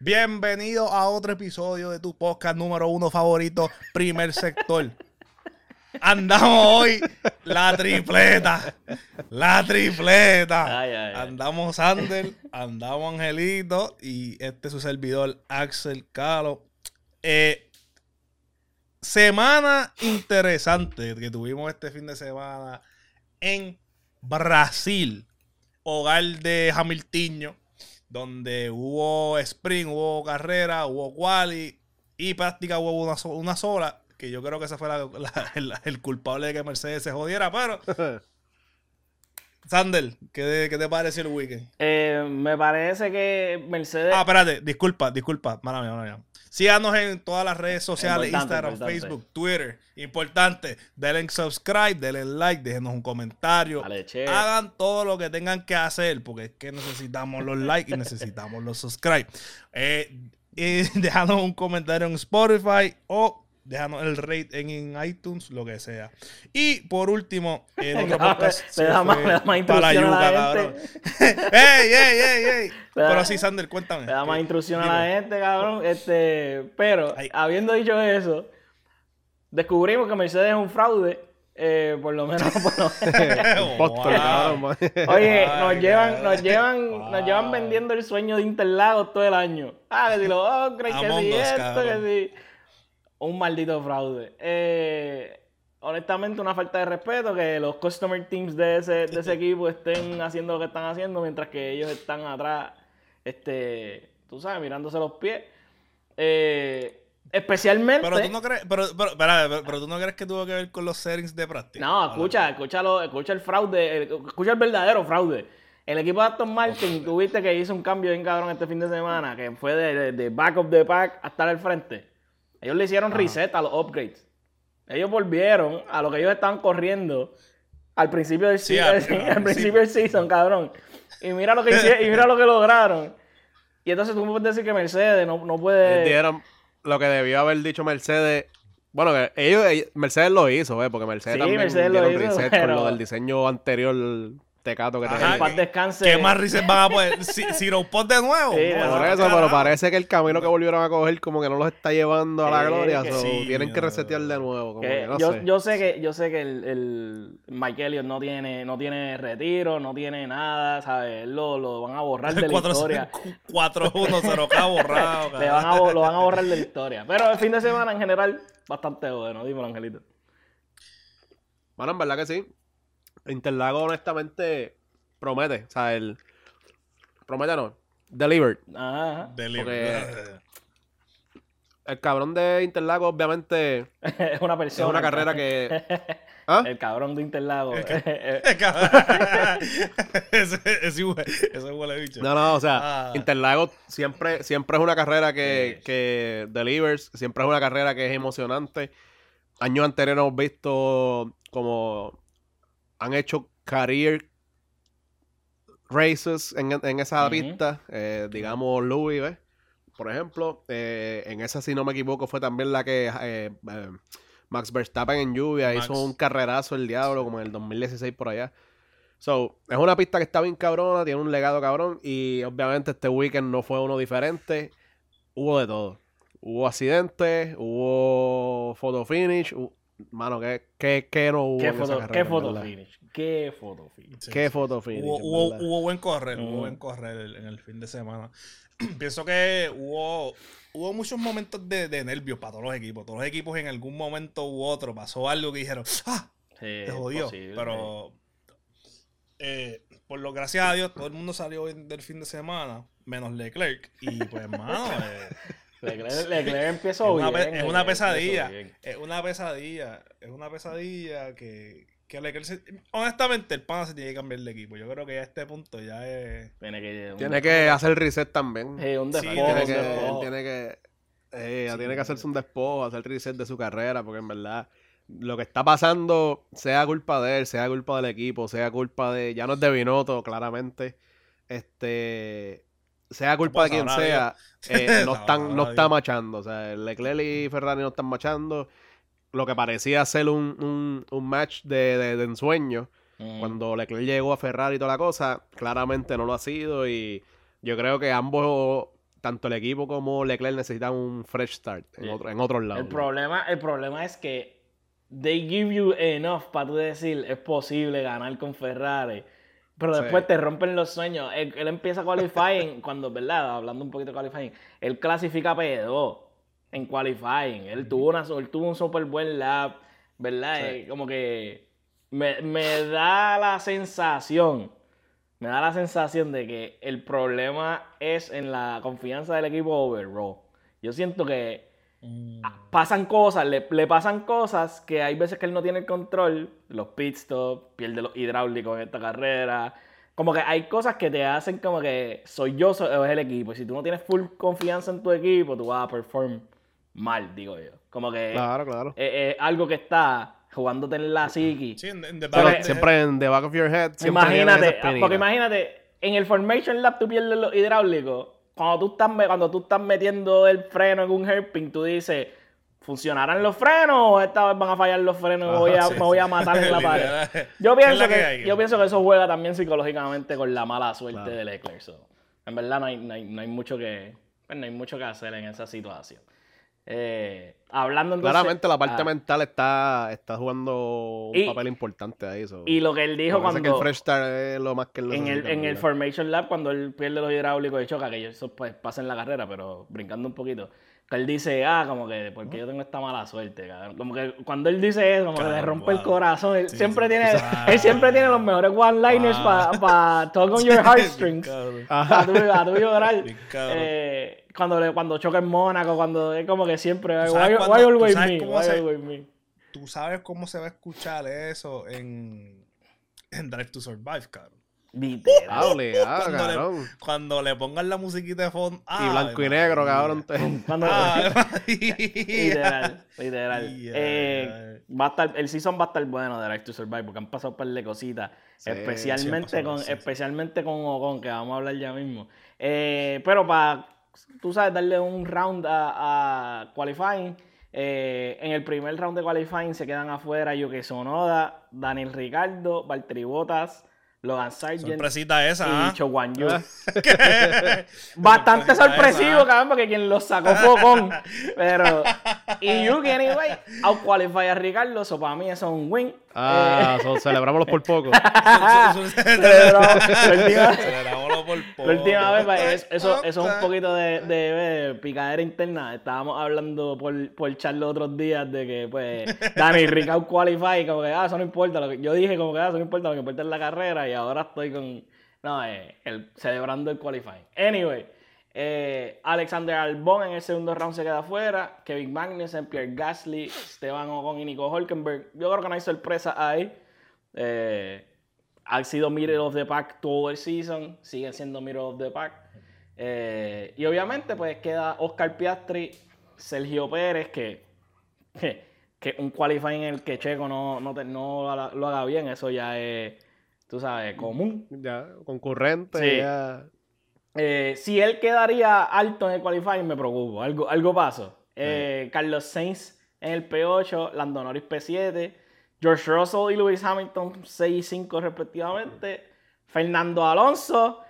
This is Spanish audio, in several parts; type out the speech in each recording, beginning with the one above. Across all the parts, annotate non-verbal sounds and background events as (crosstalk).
Bienvenido a otro episodio de tu podcast número uno favorito, Primer Sector. Andamos hoy la tripleta. La tripleta. Ay, ay, ay. Andamos Ander, andamos Angelito y este es su servidor Axel Calo. Eh, semana interesante que tuvimos este fin de semana en Brasil, hogar de Hamiltiño, donde hubo sprint, hubo carrera, hubo quali y práctica hubo una, so- una sola, que yo creo que ese fue la- la- el, el culpable de que Mercedes se jodiera, pero (laughs) Sander, ¿qué, qué te pareció el weekend? Eh, me parece que Mercedes. Ah, espérate, disculpa, disculpa, mala mía, mala mía. Síganos en todas las redes sociales, Importante, Instagram, importante. Facebook, Twitter. Importante, denle en subscribe, denle like, déjenos un comentario. Dale. Hagan todo lo que tengan que hacer, porque es que necesitamos los likes y necesitamos los subscribe. Eh, (laughs) un comentario en Spotify o déjanos el rate en, en iTunes, lo que sea. Y por último, en otro podcast. (laughs) Le se da más- da más pa' la instrucción a la yuca, gente. cabrón. (laughs) ¡Ey, ey, ey, ey! (laughs) Pero sí, Sander, cuéntame. Le da más Eh, instrucción a la gente, cabrón. Este, pero, Ay. habiendo dicho eso, descubrimos que Mercedes es un fraude. eh, por lo menos, por lo menos. Wow. man. Oye, nos llevan, nos llevan, nos llevan vendiendo el sueño de Interlagos todo el año. Ah, que si lo upgrade, que si esto, cabrón. que si. Un maldito fraude. Eh, honestamente, una falta de respeto que los customer teams de ese, de ese (laughs) equipo estén haciendo lo que están haciendo mientras que ellos están atrás, este, tú sabes, mirándose los pies. Eh, especialmente. Pero tú no crees, pero, pero, pero, pero tú no crees que tuvo que ver con los settings de práctica. No, escucha, escúchalo, escucha el fraude, el- escucha el verdadero fraude. El equipo de Aston Martin, tuviste que hizo un cambio bien cabrón este fin de semana, que fue de, de- de back of the pack a estar al frente. Ellos le hicieron reset a los upgrades. Ellos volvieron a lo que ellos estaban corriendo al principio del, Sí, al- (laughs) al al principio del season, cabrón. Y mira lo que hicieron, y mira lo que lograron. Y entonces tú me puedes decir que Mercedes no, no puede. Dieron lo que debió haber dicho Mercedes. Bueno, que ellos, Mercedes lo hizo, ¿eh? Porque Mercedes Sí, también Mercedes lo hizo, reset pero- con lo del diseño anterior tecato que Ajá, descanse. ¿Qué más risas van a poder? Si, Zero Pod de nuevo. Sí, Por no, eso, carajo. pero parece que el camino que volvieron a coger como que no los está llevando a la gloria. que so, sí, tienen que resetear de nuevo. Como Que que no yo, sé. yo sé que yo sé que el, el Mike Elliott no tiene no tiene retiro, no tiene nada, ¿sabes? Lo, lo van a borrar de la 4 historia. (laughs) 4-1-0K (laughs) borrado. Le van a, lo van a borrar de la historia. Pero el fin de semana en general bastante bueno, dímelo, Angelito. Bueno, en verdad que sí. Interlago, honestamente, promete. O sea, el. Promete no. Delivered. Ajá. Delivery. El cabrón de Interlago, obviamente, (laughs) es una es persona. una carrera que. (laughs) ¿Ah? El cabrón de Interlago. (laughs) ese, ese, hue- ese huele bicho. No, no, o sea, Ah. Interlagos siempre, siempre es una carrera que, Sí. que delivers, siempre es una carrera que es emocionante. Años anteriores hemos visto como han hecho career races en, en esa Ujú. pista, eh, digamos Louis, ¿ves? Por ejemplo, eh, en esa, si no me equivoco, fue también la que eh, Max Verstappen en lluvia Max. hizo un carrerazo el diablo, como en el 2016 por allá. So, es una pista que está bien cabrona, tiene un legado cabrón y obviamente este weekend no fue uno diferente. Hubo de todo. Hubo accidentes, hubo photo finish. Mano, ¿qué, qué, qué no hubo ¿Qué foto, carrera, qué foto finish? ¿Qué foto finish? Sí, ¿Qué sí. photo finish? Hubo, hubo, hubo buen correr, hubo Mm. buen correr en el fin de semana. (clears throat) Pienso que hubo, hubo muchos momentos de, de nervios para todos los equipos. Todos los equipos en algún momento u otro pasó algo que dijeron, ¡ah! Sí, Te jodió. posible. Pero, eh, por lo gracias a Dios, todo el mundo salió del fin de semana, menos Leclerc. Y pues, mano, eh, (laughs) Leclerc, (laughs) Leclerc es, empezó una, bien. pe- es Leclerc una pesadilla. Es una pesadilla. Es una pesadilla que, que Leclerc se- honestamente, el pana se tiene que cambiar de equipo. Yo creo que ya a este punto ya es. Tiene que, Tiene que hacer reset también. Sí, un Sí, despojo, tiene un que, despojo. él tiene que, eh, Sí, tiene que hacerse un despojo, hacer reset de su carrera, porque en verdad lo que está pasando, sea culpa de él, sea culpa del equipo, sea culpa de, ya no es de Binotto, claramente, este, sea culpa de quien sea, (laughs) eh, no, están, no está machando, o sea, Leclerc y Ferrari no están machando, lo que parecía ser un, un, un match de, de, de ensueño, Mm. cuando Leclerc llegó a Ferrari y toda la cosa, claramente no lo ha sido y yo creo que ambos tanto el equipo como Leclerc necesitan un fresh start en, Sí. otro, en otros lados. El problema, el problema es que they give you enough para tú decir es posible ganar con Ferrari. Pero Sí. después te rompen los sueños. Él, él empieza qualifying, (laughs) cuando, ¿verdad? Hablando un poquito de qualifying, él clasifica P2 en qualifying. Él tuvo, una, él tuvo un súper buen lap, ¿verdad? Sí. Eh, como que me, me da la sensación, me da la sensación de que el problema es en la confianza del equipo overall. Yo siento que Mm. pasan cosas, le, le pasan cosas que hay veces que él no tiene el control, los pit stops, pierde los hidráulicos en esta carrera. Como que hay cosas que te hacen como que soy yo soy, o es el equipo. Y si tú no tienes full confianza en tu equipo, tú vas a perform mal, digo yo. Como que Claro, claro. es, es algo que está jugándote en la psiqui. Sí, en- the back siempre en the back of your head. Imagínate, porque imagínate, en el Formation Lab tú pierdes los hidráulicos. Cuando tú estás, cuando tú estás metiendo el freno en un hairpin, tú dices, ¿funcionarán los frenos o esta vez van a fallar los frenos y me voy a, Ajá, (laughs) sí, me voy a sí. matar en la (laughs) pared? Yo ¿Qué es pienso que, yo pienso que eso juega también psicológicamente con la mala suerte Claro. de Leclerc. so. En verdad no hay, no hay- no hay mucho que, pues, no hay mucho que hacer en esa situación. Eh, hablando entonces... Claramente la parte ah, mental está, está jugando un Y- papel importante ahí. so. Y lo que él dijo cuando... que el fresh start es lo más que él En el, en el. Formation Lab, cuando él pierde los hidráulicos y choca, que eso pues, pasa en la carrera, pero brincando un poquito, que él dice, ah, como que, porque yo tengo esta mala suerte, cabrón. Como que cuando él dice eso, como que le rompe el corazón. Él Sí, siempre sí, tiene, él siempre tiene los mejores one-liners Wow. para talk on your (laughs) heartstrings. Cabrón. a tu, tu llorar. Eh, cuando, le, cuando choca en Mónaco, cuando es como que siempre, ¿Tú why, why cuando- tú always me, why se- always me. Tú sabes cómo se va a escuchar eso en, en Drive to Survive, cabrón. Literal. Ah, (laughs) Cuando le, cuando le pongan la musiquita de fondo. Y ¡Ave blanco y negro, cabrón. te- Cuando, ¡Ave (laughs) Literal, literal. (laughs) Yeah. Eh, va a estar, el season va a estar bueno de Drive to Survive porque han pasado un par de cositas. Sí, especialmente, sí con, sí, especialmente con Ocon, que vamos a hablar ya mismo. Eh, pero para, tú sabes, darle un round a, a Qualifying. eh, en el primer round de Qualifying se quedan afuera Yuki Sonoda, Daniel Ricardo, Valtteri Bottas, Logan Sargent Sorpresita esa, y ¿ah? Cho Guan Yu. Ah. (laughs) Bastante sorpresivo, esa. cabrón, porque quien lo sacó fue Ocon. Pero. Y (laughs) Yuki, anyway, out qualify a Ricardo, eso para mí eso es un win. Ah, so- celebrámoslo por poco. (laughs) Celebramos por poco. La última vez, es- eso, eso es un poquito de, de, de picadera interna. Estábamos hablando por, por chat los otros días de que, pues, (laughs) Dani Ricardo qualify, como que, ah, eso no importa. Lo que, yo dije, como que, ah, eso no importa, lo que importa es la carrera. Y ahora estoy con, no, eh, el, celebrando el qualifying. Anyway, eh, Alexander Albon en el segundo round se queda afuera. Kevin Magnussen, Pierre Gasly, Esteban Ocon y Nico Hulkenberg. Yo creo que no hay sorpresa ahí. Eh, ha sido middle of the pack todo el season, siguen siendo middle of the pack. Eh, y obviamente, pues queda Oscar Piastri, Sergio Pérez, que, que, que un qualifying en el que Checo no, no, te- no lo, haga bien, eso ya es, tú sabes, común. Ya, concurrente, Sí. ya. Eh, si él quedaría alto en el qualifying, me preocupo. Algo, algo pasó. Eh, Carlos Sainz en el P8, Lando Norris P7, George Russell y Lewis Hamilton 6 y 5 respectivamente, Fernando Alonso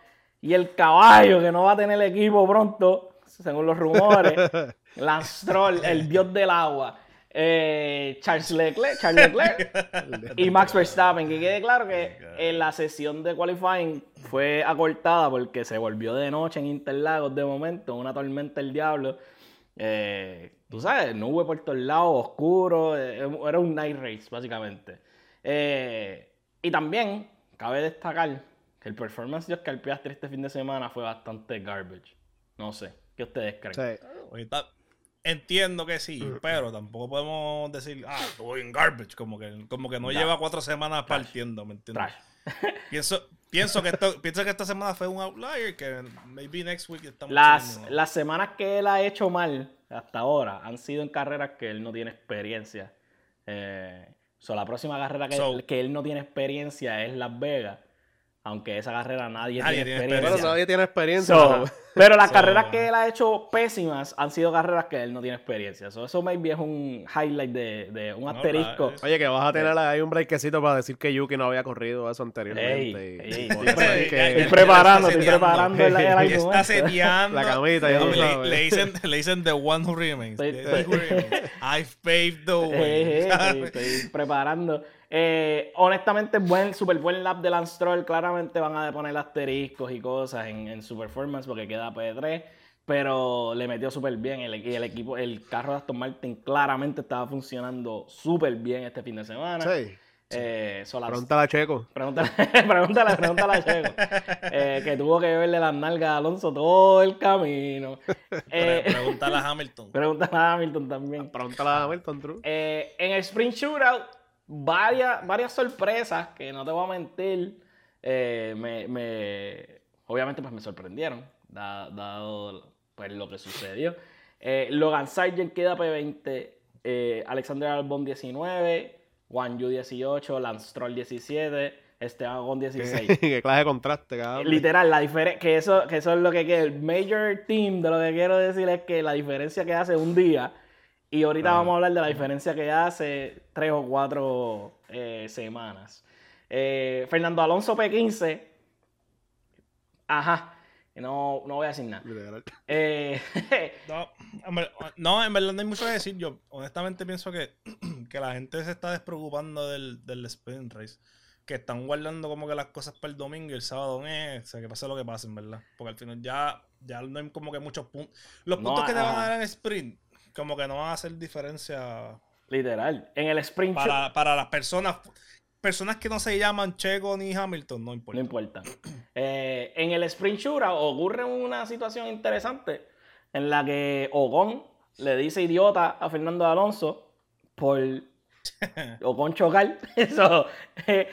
y el caballo que no va a tener equipo pronto, según los rumores, (laughs) Lance Stroll, el dios del agua. eh, Charles Leclerc, Charles Leclerc (laughs) y Max Verstappen. Que quede claro que en la sesión de qualifying fue acortada porque se volvió de noche en Interlagos de momento, una tormenta el diablo. Eh, tú sabes, nube por todos lados, oscuro, eh, era un night race básicamente. Eh, y también cabe destacar que el performance de Oscar Piastri este fin de semana fue bastante garbage. No sé, ¿qué ustedes creen? Sí. Ahorita entiendo que sí, pero tampoco podemos decir, ah, estoy en garbage, como que, como que no Da. lleva cuatro semanas partiendo, ¿me entiendes? Trash. (laughs) Pienso, pienso, que esto, pienso que esta semana fue un outlier, que maybe next week estamos Las, las semanas que él ha hecho mal hasta ahora han sido en carreras que él no tiene experiencia. Eh, so, la próxima carrera que, So- que él no tiene experiencia es Las Vegas. Aunque esa carrera nadie, Nadie tiene tiene experiencia. Pero nadie tiene experiencia. So, Pero las So- carreras que él ha hecho pésimas han sido carreras que él no tiene experiencia. So, eso maybe es un highlight de, de un asterisco. Oye, que vas a tener ahí un breakcito para decir que Yuki no había corrido eso Ey, anteriormente. y- ey, por estoy, que- preparando, estoy preparando el, (laughs) el argumento. está seteando. La camita, ya No, le, le dicen, le dicen The One Who Remains. Estoy- The. (laughs) I've paved the way. Eh, eh, estoy preparando. Eh, honestamente, buen, super buen lap de Lance Stroll. Claramente van a poner asteriscos y cosas en, en su performance porque queda P3. Pero le metió súper bien. El, y el equipo, el carro de Aston Martin claramente estaba funcionando súper bien este fin de semana. Sí. Eh, so Lance- Pregúntale a Checo. Pregúntale, (laughs) pregúntale, pregúntale a Checo. Eh, que tuvo que verle las nalgas a Alonso todo el camino. (laughs) Eh, Pregúntale a Hamilton. (laughs) pregúntale a Hamilton también. Pregúntale a Hamilton, True. Eh, en el sprint shootout, varias, varias sorpresas que no te voy a mentir. eh, me, me- obviamente, pues me sorprendieron, da- dado pues, lo que sucedió. Eh, Logan Sargent queda P20, eh, Alexander Albon 19, Juan Yu 18, Lance Stroll 17, Esteban Ocon 16. (laughs) Qué clase de contraste, cabrón. Literal, la diferencia, que eso, que eso es lo que, que el major team de lo que quiero decir es que la diferencia que hace un día, y ahorita Ajá. vamos a hablar de la diferencia que hace tres o cuatro eh, semanas. Eh, Fernando Alonso P15, ajá, no, no voy a decir nada. Eh, (laughs) No, en ver- no, en verdad no hay mucho que decir. Yo honestamente pienso que, (clears throat) que la gente se está despreocupando del, del sprint race. Que están guardando como que las cosas para el domingo y el sábado, eh, o sea, que pase lo que pase, en verdad. Porque al final ya, ya no hay como que muchos puntos. Los No, puntos que te van a dar en sprint, como que no van a hacer diferencia literal, en el sprint para, para las personas. Personas que no se llaman Checo ni Hamilton, no importa. No importa. (clears throat) Eh, en el sprint shootout ocurre una situación interesante en la que Ocon le dice idiota a Fernando Alonso por Ocon chocar. (laughs) Eso. eh,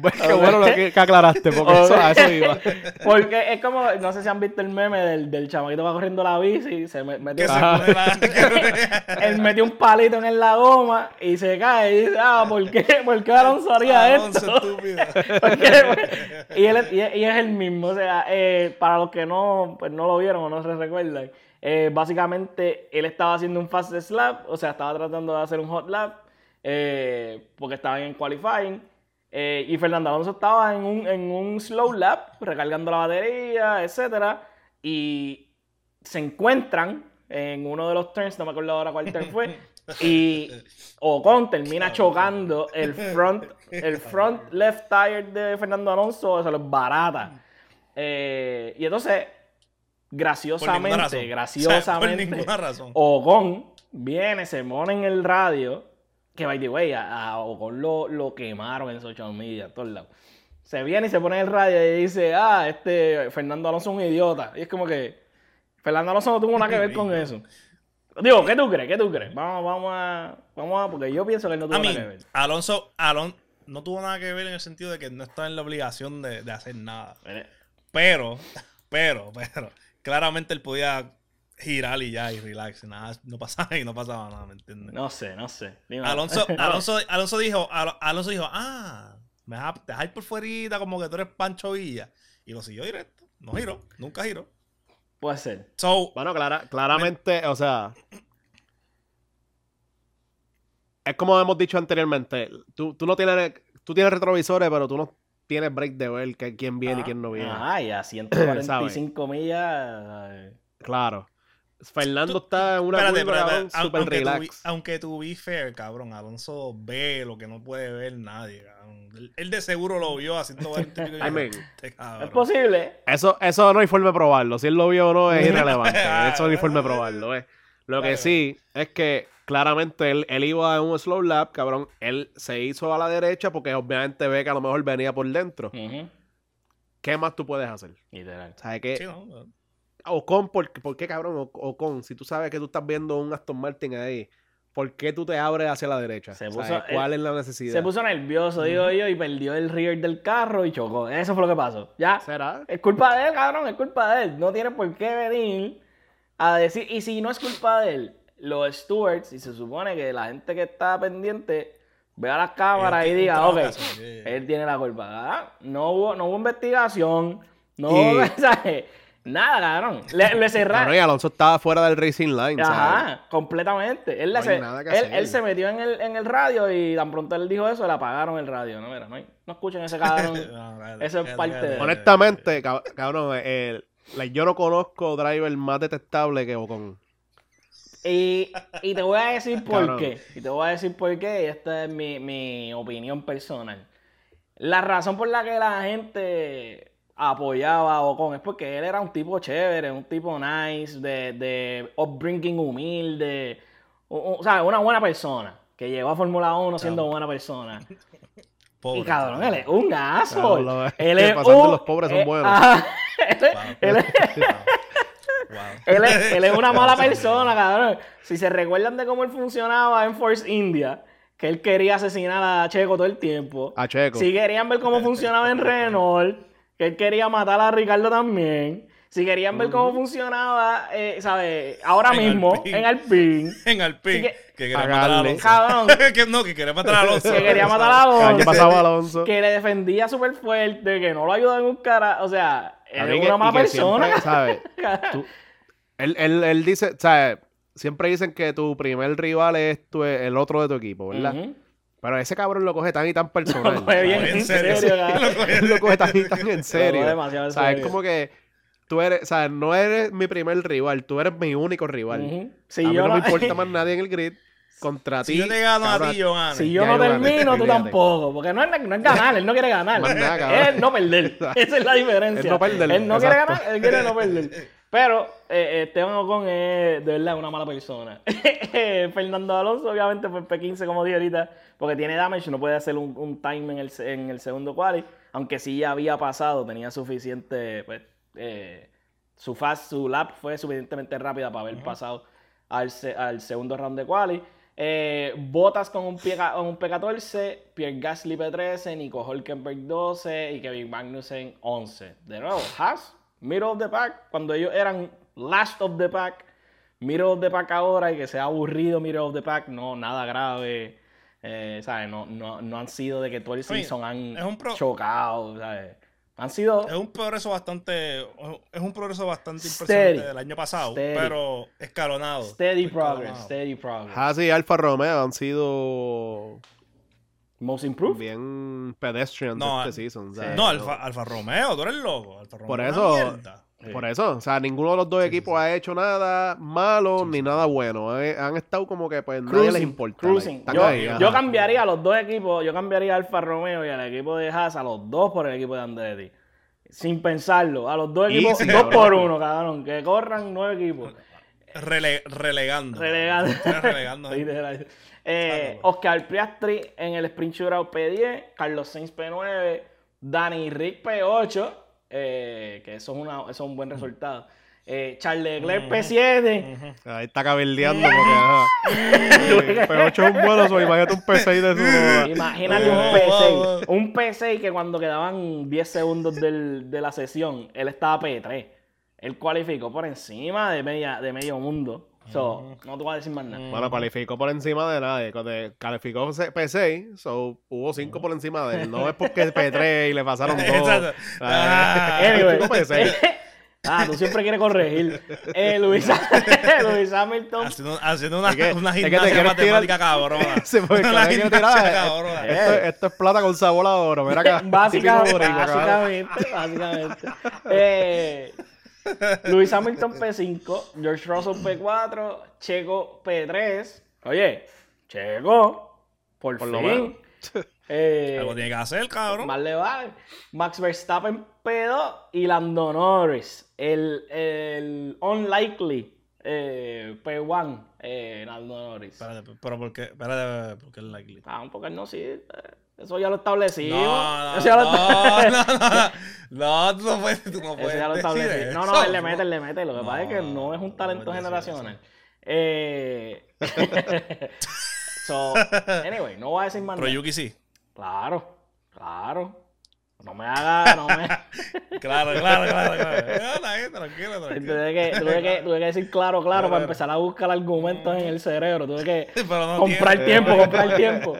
Bueno, (laughs) qué bueno lo que, que aclaraste, porque eso, a eso iba. (laughs) porque es como, no sé si han visto el meme del, del chamaquito va corriendo la bici, se me- mete Que se Ajá. pone la- él metió un palito en la goma y se cae y dice, ah, ¿por qué, ¿por qué Alonso haría esto? estúpido. Porque- y, él, y y es el mismo. O sea, eh, para los que no, pues no lo vieron o no se recuerdan, eh, básicamente él estaba haciendo un fast slap, o sea, estaba tratando de hacer un hot lap, eh, porque estaban en qualifying. eh, y Fernando Alonso estaba en un, en un slow lap, recargando la batería, etcétera, y se encuentran en uno de los turns, no me acuerdo ahora cuál turn fue, (laughs) y Ocon termina chocando el front, el (laughs) front left tire de Fernando Alonso, se los barata. Eh, y entonces, graciosamente, (laughs) graciosamente, razón. Ocon viene, se pone en el radio, que by the way, a, a Ocon lo, lo quemaron en social media, todos lados. Se viene y se pone en el radio y dice, ah, este Fernando Alonso es un idiota. Y es como que Fernando Alonso no tuvo nada que ver con eso. Digo, ¿qué tú crees? ¿Qué tú crees? Vamos, vamos a, vamos a, porque yo pienso que él no tuvo A mí, nada que ver. Alonso, Alon no tuvo nada que ver en el sentido de que no estaba en la obligación de, de hacer nada. (laughs) Pero, pero, pero, claramente él podía girar y ya, y relax, y nada, no pasaba, y no pasaba nada, ¿me entiendes? No sé, no sé. Dime. Alonso, (laughs) Alonso, Alonso dijo, Al- Alonso dijo, ah, me vas a dejar por fuerita como que tú eres Pancho Villa. Y lo siguió directo. No giró, nunca giró. Puede ser. So, Bueno, clara- claramente, o sea. Es como hemos dicho anteriormente. Tú, tú no tienes. Tú tienes retrovisores, pero tú no tienes break de ver que- quién viene y Ajá. quién no viene. Ajá, y a (clears throat) 145 millas. eh, Claro. Fernando Tú- está en una espérate, curva, espérate, super aunque, relax. vi- aunque tú vi fair, cabrón, Alonso ve lo que no puede ver nadie. Él, él de seguro lo vio haciendo 20 y pico (laughs) I mean, Este. Es posible. Eso, eso no hay forma de probarlo. Si él lo vio o no es (laughs) irrelevante. Eso no hay forma de (laughs) probarlo. eh. Lo que sí es que claramente él, él iba en un slow lap, cabrón. Él se hizo a la derecha porque obviamente ve que a lo mejor venía por dentro. ¿Qué más tú puedes hacer? Literal. ¿Sabes qué? Sí, no, Ocon, ¿por, ¿por qué cabrón? O- Ocon, si tú sabes que tú estás viendo un Aston Martin ahí, ¿por qué tú te abres hacia la derecha? Se ¿Cuál él- es la necesidad? Se puso nervioso, digo yo, y perdió el rear del carro y chocó. Eso fue lo que pasó. Ya. ¿Será? Es culpa de él, cabrón, es culpa de él. No tiene por qué venir a decir. Y si no es culpa de él, los stewards, y se supone que la gente que está pendiente vea las cámaras y diga, ok, él tiene la culpa. Ah, No hubo, no hubo investigación, No, Y- (laughs) ¿sabes? Nada, cabrón. Le, le cerraron. Y Alonso estaba fuera del racing line, ¿sabes? Ajá, completamente. Él, No se- él, él metió en el, en el radio y tan pronto él dijo eso, le apagaron el radio. No, mira, no, hay- no escuchen ese cabrón. (laughs) No, Eso es parte cállate. de- Honestamente, cab- cabrón, el- yo no conozco driver más detestable que Ocon. Y, y te voy a decir por Cabrón. qué. Y te voy a decir por qué. Y esta es mi, mi opinión personal. La razón por la que la gente apoyaba a Ocon es porque él era un tipo chévere, un tipo nice, de, de upbringing humilde. O, o sea, una buena persona. Que llegó a Fórmula 1 siendo buena persona. Pobre, Y cabrón, él es un aso. Cabrón, lo- él es un- los pobres son eh, buenos. ajá. (laughs) él, es- Wow. él es- él es- una mala (laughs) persona, cabrón. Si se recuerdan de cómo él funcionaba en Force India, que él quería asesinar a Checo todo el tiempo. A Checo. Si querían ver cómo funcionaba en Renault, que él quería matar a Ricardo también. Si querían ver cómo funcionaba, eh, ¿sabes? Ahora En mismo, Alpine. en Alpine. (laughs) En Alpine. Así que- que, quería matar a. Alonso. Cabrón. (laughs) que no, que quería matar a Alonso. Que quería matar a Alonso. pasado Alonso. que le defendía súper fuerte, que no lo ayudaba en un cara. O sea, es una mala persona. (laughs) siempre, ¿sabes? Tú- él, él, él dice, ¿sabes? Siempre dicen que tu primer rival es tu- el otro de tu equipo, ¿verdad? Pero ese cabrón lo coge tan y tan personal. (laughs) Lo coge bien En serio, serio. (laughs) Lo coge- lo coge tan y tan en serio. demasiado en O sea, es como que tú eres, ¿sabes? No eres mi primer rival, tú eres mi único rival. Si a mí yo no, no, me importa más nadie en el grid contra ti. Si yo te gano cabrón. a ti, yo gano. si yo no termino, tú tampoco. Porque no es, no es ganar, él no quiere ganar. Nada, es no perder. (laughs) Esa es la diferencia. Es no perder, Él no quiere ganar, él quiere no perder. (laughs) Pero eh, Esteban Ocon es de verdad una mala persona. (laughs) Fernando Alonso, obviamente, fue P15, como dije ahorita, porque tiene damage, no puede hacer un, un time en el, en el segundo quali. Aunque sí ya había pasado, tenía suficiente. Pues, eh, su fast, su lap fue suficientemente rápida para haber pasado al, al segundo round de quali. Eh, Botas con un, pie, un P14, Pierre Gasly P13, Nico Hulkenberg 12 y Kevin Magnussen 11. De nuevo, Haas, middle of the pack, cuando ellos eran last of the pack, middle of the pack ahora y que sea aburrido middle of the pack, no, nada grave. Eh, ¿sabes? No, no, no han sido de que todo el Oye, season han pro- chocado, ¿sabes? Han sido Es un progreso bastante. Es un progreso bastante Steady. impresionante del año pasado, Steady. pero escalonado. steady progress, steady progress. Haas y Alfa Romeo han sido Most improved. bien pedestrians No, este season. No, Alfa, Alfa Romeo, tú eres loco. Alfa Romeo Por es eso- mierda. Sí. Por eso, o sea, ninguno de los dos equipos ha hecho nada malo ni nada bueno. Han, han estado como que pues nadie les importa. cruising. Yo, ahí, yo cambiaría a los dos equipos, yo cambiaría a Alfa Romeo y al equipo de Haas, a los dos por el equipo de Andretti. Sin pensarlo, a los dos Easy, equipos, dos cabrón. por uno, cabrón. Que corran nueve equipos. Rele- relegando. Relegando. Relegando. Eh. Oscar Piastri en el Sprint Shootout P10, Carlos Sainz P9, Danny Rick P8, eh, que eso es, una, eso es un buen resultado. Eh, Charles Leclerc P7, Ahí está cabildeando porque ajá. Eh, P8 es un bueno, so imagínate un P6 de su. Imagínate un Oh, P6. oh, oh. Un P6 que cuando quedaban 10 segundos del- de la sesión, él estaba P3. Él cualificó por encima de, media, de medio mundo. So, no te voy a decir más nada. Bueno, cualificó por encima de nadie. Cuando calificó C- P6, so, hubo 5 por encima de él. No es porque es P3 y le pasaron (laughs) 2. Exacto. Ah. Anyway. Calificó P6. ah, tú siempre quieres corregir. Eh, Luis, (laughs) Luis Hamilton. Haciendo, haciendo una, que- una es que te gimnasia tirar- matemática cabrona. (laughs) Se fue, una cabrón, que cabrona. Esto, esto es plata con sabor a oro. Mira acá. Básica- típico boricua, cabrón. básicamente, básicamente. Eh, Luis Hamilton P5, George Russell P4, Checo P3. Oye, Checo, por, Por lo fin. menos. Eh, Algo tiene que hacer, cabrón. más le vale. Max Verstappen P2 y Lando Norris, el, el unlikely eh, P1, eh, Lando Norris. Espérate, pero ¿por qué? Espérate, ¿por qué el likely? Ah, porque él no sirve. Eso ya lo establecimos. No, no, Eso ya lo no, no, tú no puedes, tú no puedes Eso ya lo establecí. No, no, él le mete, él le mete. Lo que pasa es que No, es un talento generacional. Eh... (laughs) so, anyway, no voy a decir más Pero. Yuki sí. Claro, claro. No me haga, no me... (laughs) Claro, claro, claro, claro. (laughs) Tranquilo, tranquilo. tuve, que, tuve, que, tuve que decir claro, claro, para empezar a buscar argumentos en el cerebro. Tuve que (laughs) Pero no comprar tiene. tiempo, comprar tiempo.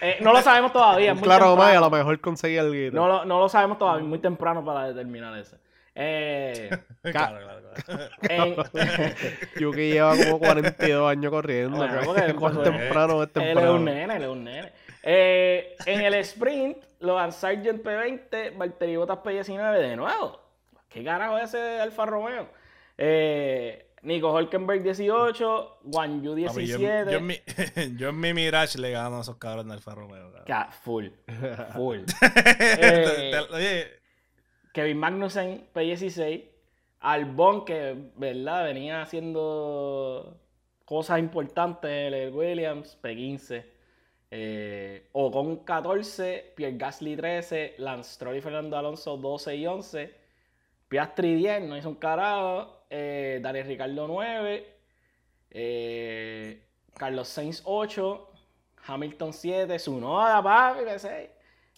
Eh, no lo sabemos todavía. muy Claro, más, y a temprano. lo mejor conseguí el guito. No lo, no lo sabemos todavía, muy temprano para determinar eso. Eh, Claro, claro, claro. en- Yuki lleva como 42 años corriendo. Bueno, que- porque- ¿Cuán porque- temprano es Él es temprano? un nene, él es un nene. Eh, en el sprint, Logan Sargent P20, Valtteri Bottas P19 de nuevo. ¿Qué carajo es ese Alfa Romeo? Eh, Nico Hulkenberg 18, Juan Yu Papi, yo, 17. yo en mi, (laughs) yo en mi Mirage le gano a esos cabrones de Alfa Romeo. cabrón. Ca- Full, full. (laughs) Eh, Oye, Kevin Magnussen P16, Albon que, ¿verdad? Venía haciendo cosas importantes, el Williams P15, eh, Ocon 14, Pierre Gasly 13, Lance Stroll y Fernando Alonso 12 y 11, Piastri 10, no hizo un carajo, eh, Daniel Ricardo 9, eh, Carlos Sainz 8, Hamilton 7, Tsunoda, papi, de 6.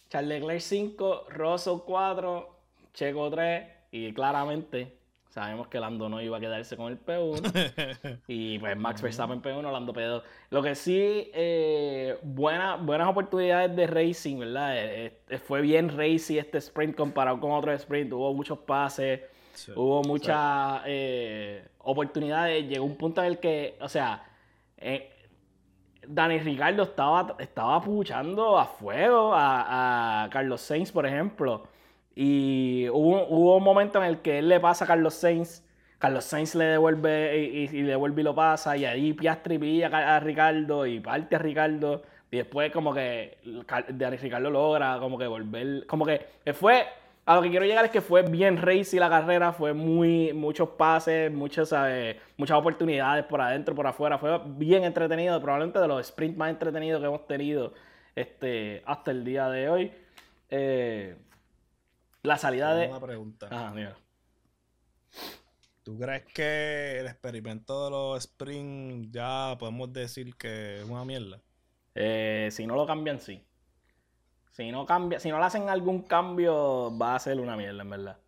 Charles Leclerc 5, Russell 4, Checo 3 y claramente sabemos que Lando no iba a quedarse con el P1 (laughs) y pues Max Verstappen P1, Lando P2. Lo que sí, eh, buena- buenas oportunidades de racing, ¿verdad? Eh, eh, fue bien racy este sprint comparado con otros sprint, hubo muchos pases, Sí. hubo muchas eh, oportunidades, llegó un punto en el que, o sea, eh, Dani Ricardo estaba, estaba puchando a fuego a, a Carlos Sainz, por ejemplo. Y hubo, un momento en el que él le pasa a Carlos Sainz. Carlos Sainz le devuelve y, y- y devuelve y lo pasa. Y ahí Piastri pilla a, Ca- a Ricardo y parte a Ricardo. Y después como que Dani Ricardo logra como que volver. Como que fue... A lo que quiero llegar es que fue bien racy la carrera, fue muy muchos pases, muchas, ¿sabes? muchas oportunidades por adentro, por afuera, fue bien entretenido, probablemente de los sprints más entretenidos que hemos tenido este, hasta el día de hoy. Eh, la salida de... Una pregunta. Ajá, mira. ¿Tú crees que el experimento de los Spring ya podemos decir que es una mierda? Eh, si no lo cambian, sí. Si no cambia, si no le hacen algún cambio, va a ser una mierda, en verdad.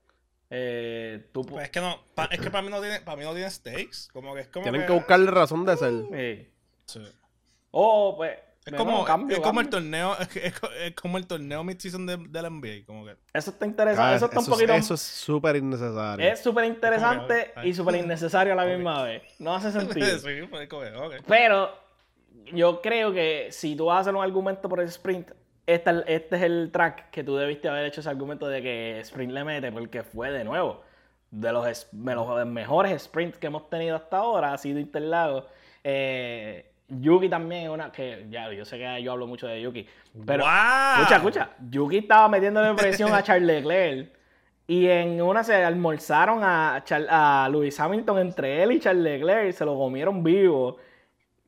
Eh, tú, Pues es que no, pa- es que para mí no tiene, para mí no tiene stakes. Como que es como Tienen que buscarle razón de ser. sí. Sí. O, pues, Es como, cambio, es como el torneo, (laughs) es, como el torneo mid-season de, de la NBA, como que. Eso está interesante, Ah, eso está un eso poquito... Eso es súper innecesario. Es súper interesante y súper innecesario a la misma vez. No hace (laughs) sentido. sí, pues. Pero yo creo que si tú vas a hacer un argumento por el sprint, esta- este es el track que tú debiste haber hecho ese argumento de que sprint le mete, porque fue de nuevo de los, de los mejores sprints que hemos tenido hasta ahora, ha sido Interlagos. Eh, Yuki también es una que ya yo sé que yo hablo mucho de Yuki, pero ¡Guau! escucha, escucha, Yuki estaba metiéndole presión a Charles Leclerc y en una se almorzaron a, Char- a Lewis Hamilton entre él y Charles Leclerc y se lo comieron vivo.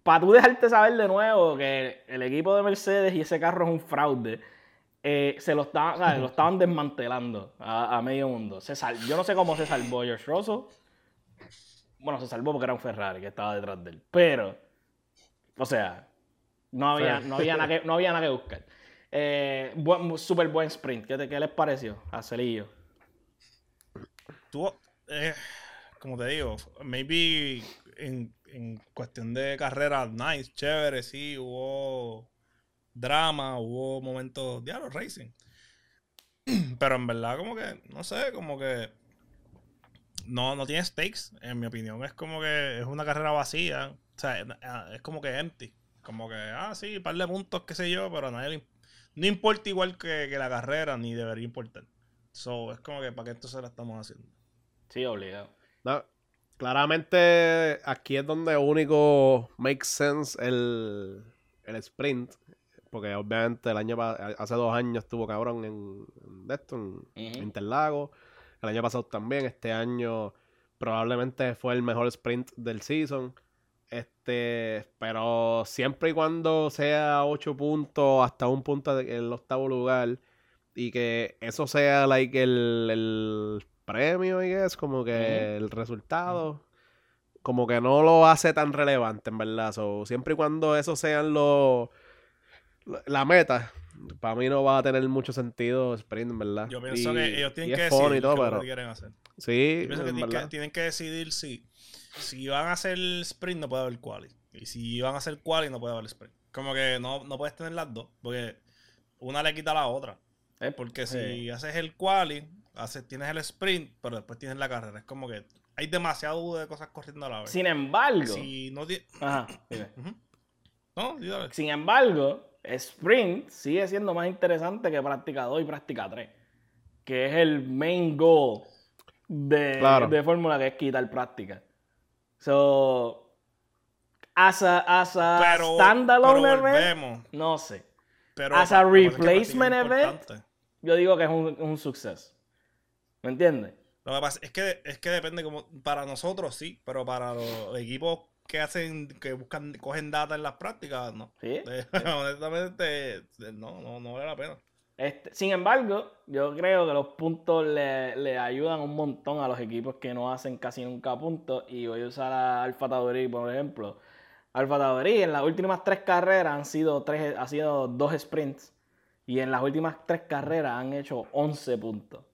Para tú dejarte saber de nuevo que el equipo de Mercedes y ese carro es un fraude, eh, se lo estaban, ¿sabes? lo estaban desmantelando a, a medio mundo. Se sal- yo no sé cómo se salvó George Russell. Bueno, se salvó porque era un Ferrari que estaba detrás de él. Pero, o sea, no había, no había, nada, que, no había nada que buscar. Eh, buen, súper buen sprint. ¿Qué, te- qué les pareció a Celillo? Tuvo, eh, como te digo, maybe en, en cuestión de carrera, nice, chévere, sí, hubo drama, hubo momentos, diablo, racing. (clears throat) Pero en verdad, como que, no sé, como que no, no tiene stakes, en mi opinión. Es como que es una carrera vacía. O sea, es como que empty. Como que, ah, sí, par de puntos, qué sé yo, pero a nadie le imp- no importa igual que, que la carrera, ni debería importar. So, es como que, ¿para qué entonces la estamos haciendo? Sí, obligado. No, claramente aquí es donde único makes sense el, el sprint. Porque obviamente el año pa- hace dos años estuvo cabrón en, en de esto, en Ujú. El año pasado también. Este año probablemente fue el mejor sprint del season. Este, pero siempre y cuando sea 8 puntos hasta un punto de- el octavo lugar y que eso sea like el, el premio, I guess, como que el resultado, como que no lo hace tan relevante, en verdad. So, siempre y cuando eso sean los la meta, para mí no va a tener mucho sentido sprint, en verdad. Yo pienso Y- que ellos tienen que es funny y decidir todo, pero que quieren hacer. sí, Yo pienso que en tienen, que verdad. tienen que decidir si, si van a hacer el sprint, no puede haber quali. Y si van a hacer quali, no puede haber sprint. Como que no, no puedes tener las dos, porque una le quita a la otra. Eh, Porque si sí. haces el quali, haces, tienes el sprint, pero después tienes la carrera. Es como que hay demasiado de cosas corriendo a la vez. Sin embargo, Si no ajá, (coughs) dime. Ujú. No, sin embargo, sprint sigue siendo más interesante que práctica 2 y práctica 3, que es el main goal de, Claro. de Fórmula, que es quitar práctica. So, as a, as a Pero, standalone pero event, volvemos. no sé. Pero As a es que replacement event. Yo digo que es un, un suceso. ¿Me entiendes? Lo que pasa es que, es que depende como para nosotros sí, pero para los equipos que hacen, que buscan, cogen data en las prácticas, no. Sí. (laughs) Eh, honestamente, no, no, no vale la pena. Este, sin embargo, yo creo que los puntos le, le ayudan un montón a los equipos que no hacen casi nunca puntos. Y voy a usar a Alfa Tauri, por ejemplo. Alfa Tauri en las últimas tres carreras han sido, tres, ha sido dos sprints. Y en las últimas tres carreras han hecho 11 puntos.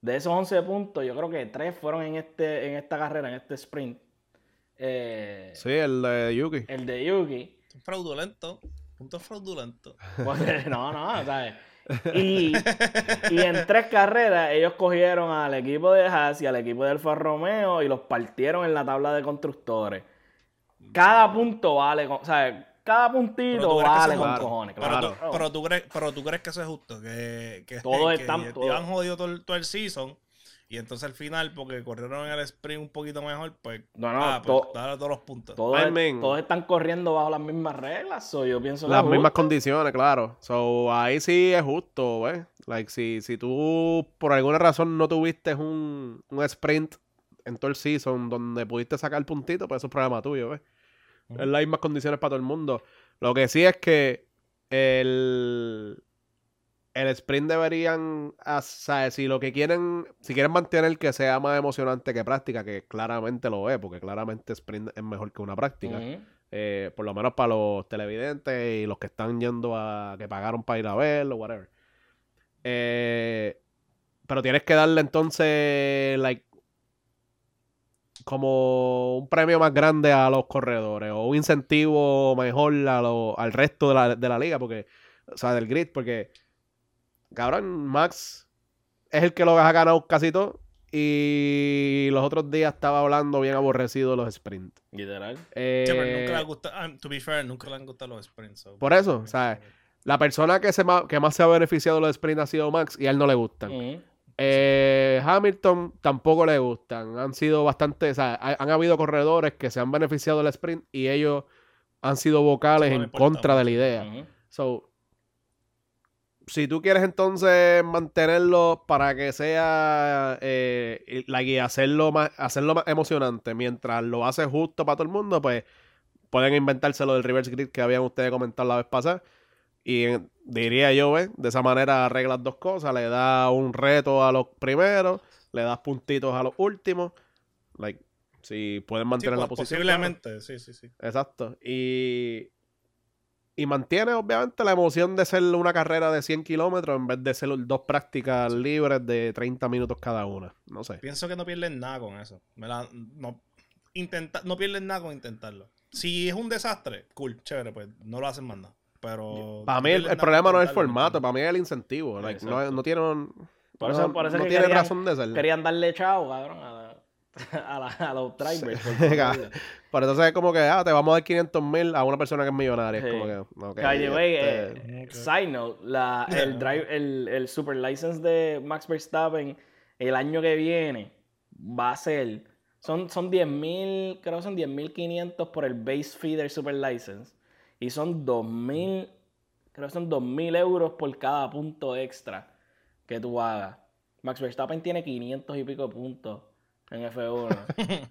De esos 11 puntos, yo creo que tres fueron en, este, en esta carrera, en este sprint. Eh, Sí, el de Yuki. El de Yuki. Fraudulento. Punto fraudulento. (laughs) No, no, ¿sabes? (laughs) Y, y en tres carreras ellos cogieron al equipo de Haas y al equipo de Alfa Romeo y los partieron en la tabla de constructores. Cada punto vale, con- o sea, cada puntito que vale con claro, cojones. Pero, tú, pero, tú crees, pero tú crees que eso es justo, que, que, Todos que están- ya han jodido todo, el- todo el season y entonces al final, porque corrieron en el sprint un poquito mejor, pues, No, no, ah, pues to- dale todos los puntos. todos, I mean- todos están corriendo bajo las mismas reglas. so yo pienso Las mismas justo. condiciones, claro. So, ahí sí es justo, ¿ves? Like, si, si tú por alguna razón no tuviste un, un sprint en todo el season donde pudiste sacar puntito, pues eso es problema tuyo, ¿ves? Es las mismas condiciones para todo el mundo. Lo que sí es que el, el sprint deberían, o sea, si lo que quieren, si quieren mantener que sea más emocionante que práctica, que claramente lo es, porque claramente sprint es mejor que una práctica. Eh, por lo menos para los televidentes y los que están yendo a que pagaron para ir a verlo, whatever. Eh, pero tienes que darle entonces, like, como un premio más grande a los corredores o un incentivo mejor a lo- al resto de la, de la liga, porque, o sea, del grid, porque, cabrón, Max es el que lo ha ganado casi todo. Y los otros días estaba hablando bien aborrecido de los sprints. Literal. Eh, Sí, pero nunca le han gustado, ah, to be fair, nunca le han gustado los sprints. so- Por eso, o sea, La persona que, se ma- que más se ha beneficiado de los sprints ha sido Max y a él no le gustan. Eh, Hamilton tampoco le gustan. Han sido bastante, o sea, ha- han habido corredores que se han beneficiado del sprint y ellos han sido vocales no en importa contra de la idea. So, si tú quieres entonces mantenerlo para que sea eh, like, y hacerlo más, hacerlo más emocionante mientras lo hace justo para todo el mundo, pues pueden inventarse lo del reverse grid que habían ustedes comentado la vez pasada. Y eh, diría yo, ¿ves? De esa manera arreglas dos cosas. Le das un reto a los primeros, le das puntitos a los últimos. Like, si pueden Sí, mantener la posición. claro. Posiblemente, sí, sí, sí. Exacto. Y, y mantiene, obviamente, la emoción de ser una carrera de 100 kilómetros en vez de ser dos prácticas libres de 30 minutos cada una. No sé. Pienso que no pierden nada con eso. Me la- no, intenta, no pierden nada con intentarlo. Si es un desastre, cool, chévere, pues no lo hacen más nada. Pero. Para mí el, problema no es el formato, para mí es el incentivo. Like, no, no tiene, un- Por eso- no- por eso no que tiene querían- razón de ser. Querían darle chao, cabrón, (laughs) a, la- a, los drivers. (laughs) favor. Por entonces es como que, ah, te vamos a dar 500 mil a una persona que es millonaria. Sí. Es como que, ok, By the way, este, eh, side note, la- el, (laughs) drive, el, el super license de Max Verstappen el año que viene va a ser, son, son 10.000, creo que son 10.500 por el base fee del super license y son 2.000, creo que son 2.000 euros por cada punto extra que tú hagas. Max Verstappen tiene 500 y pico puntos en F1.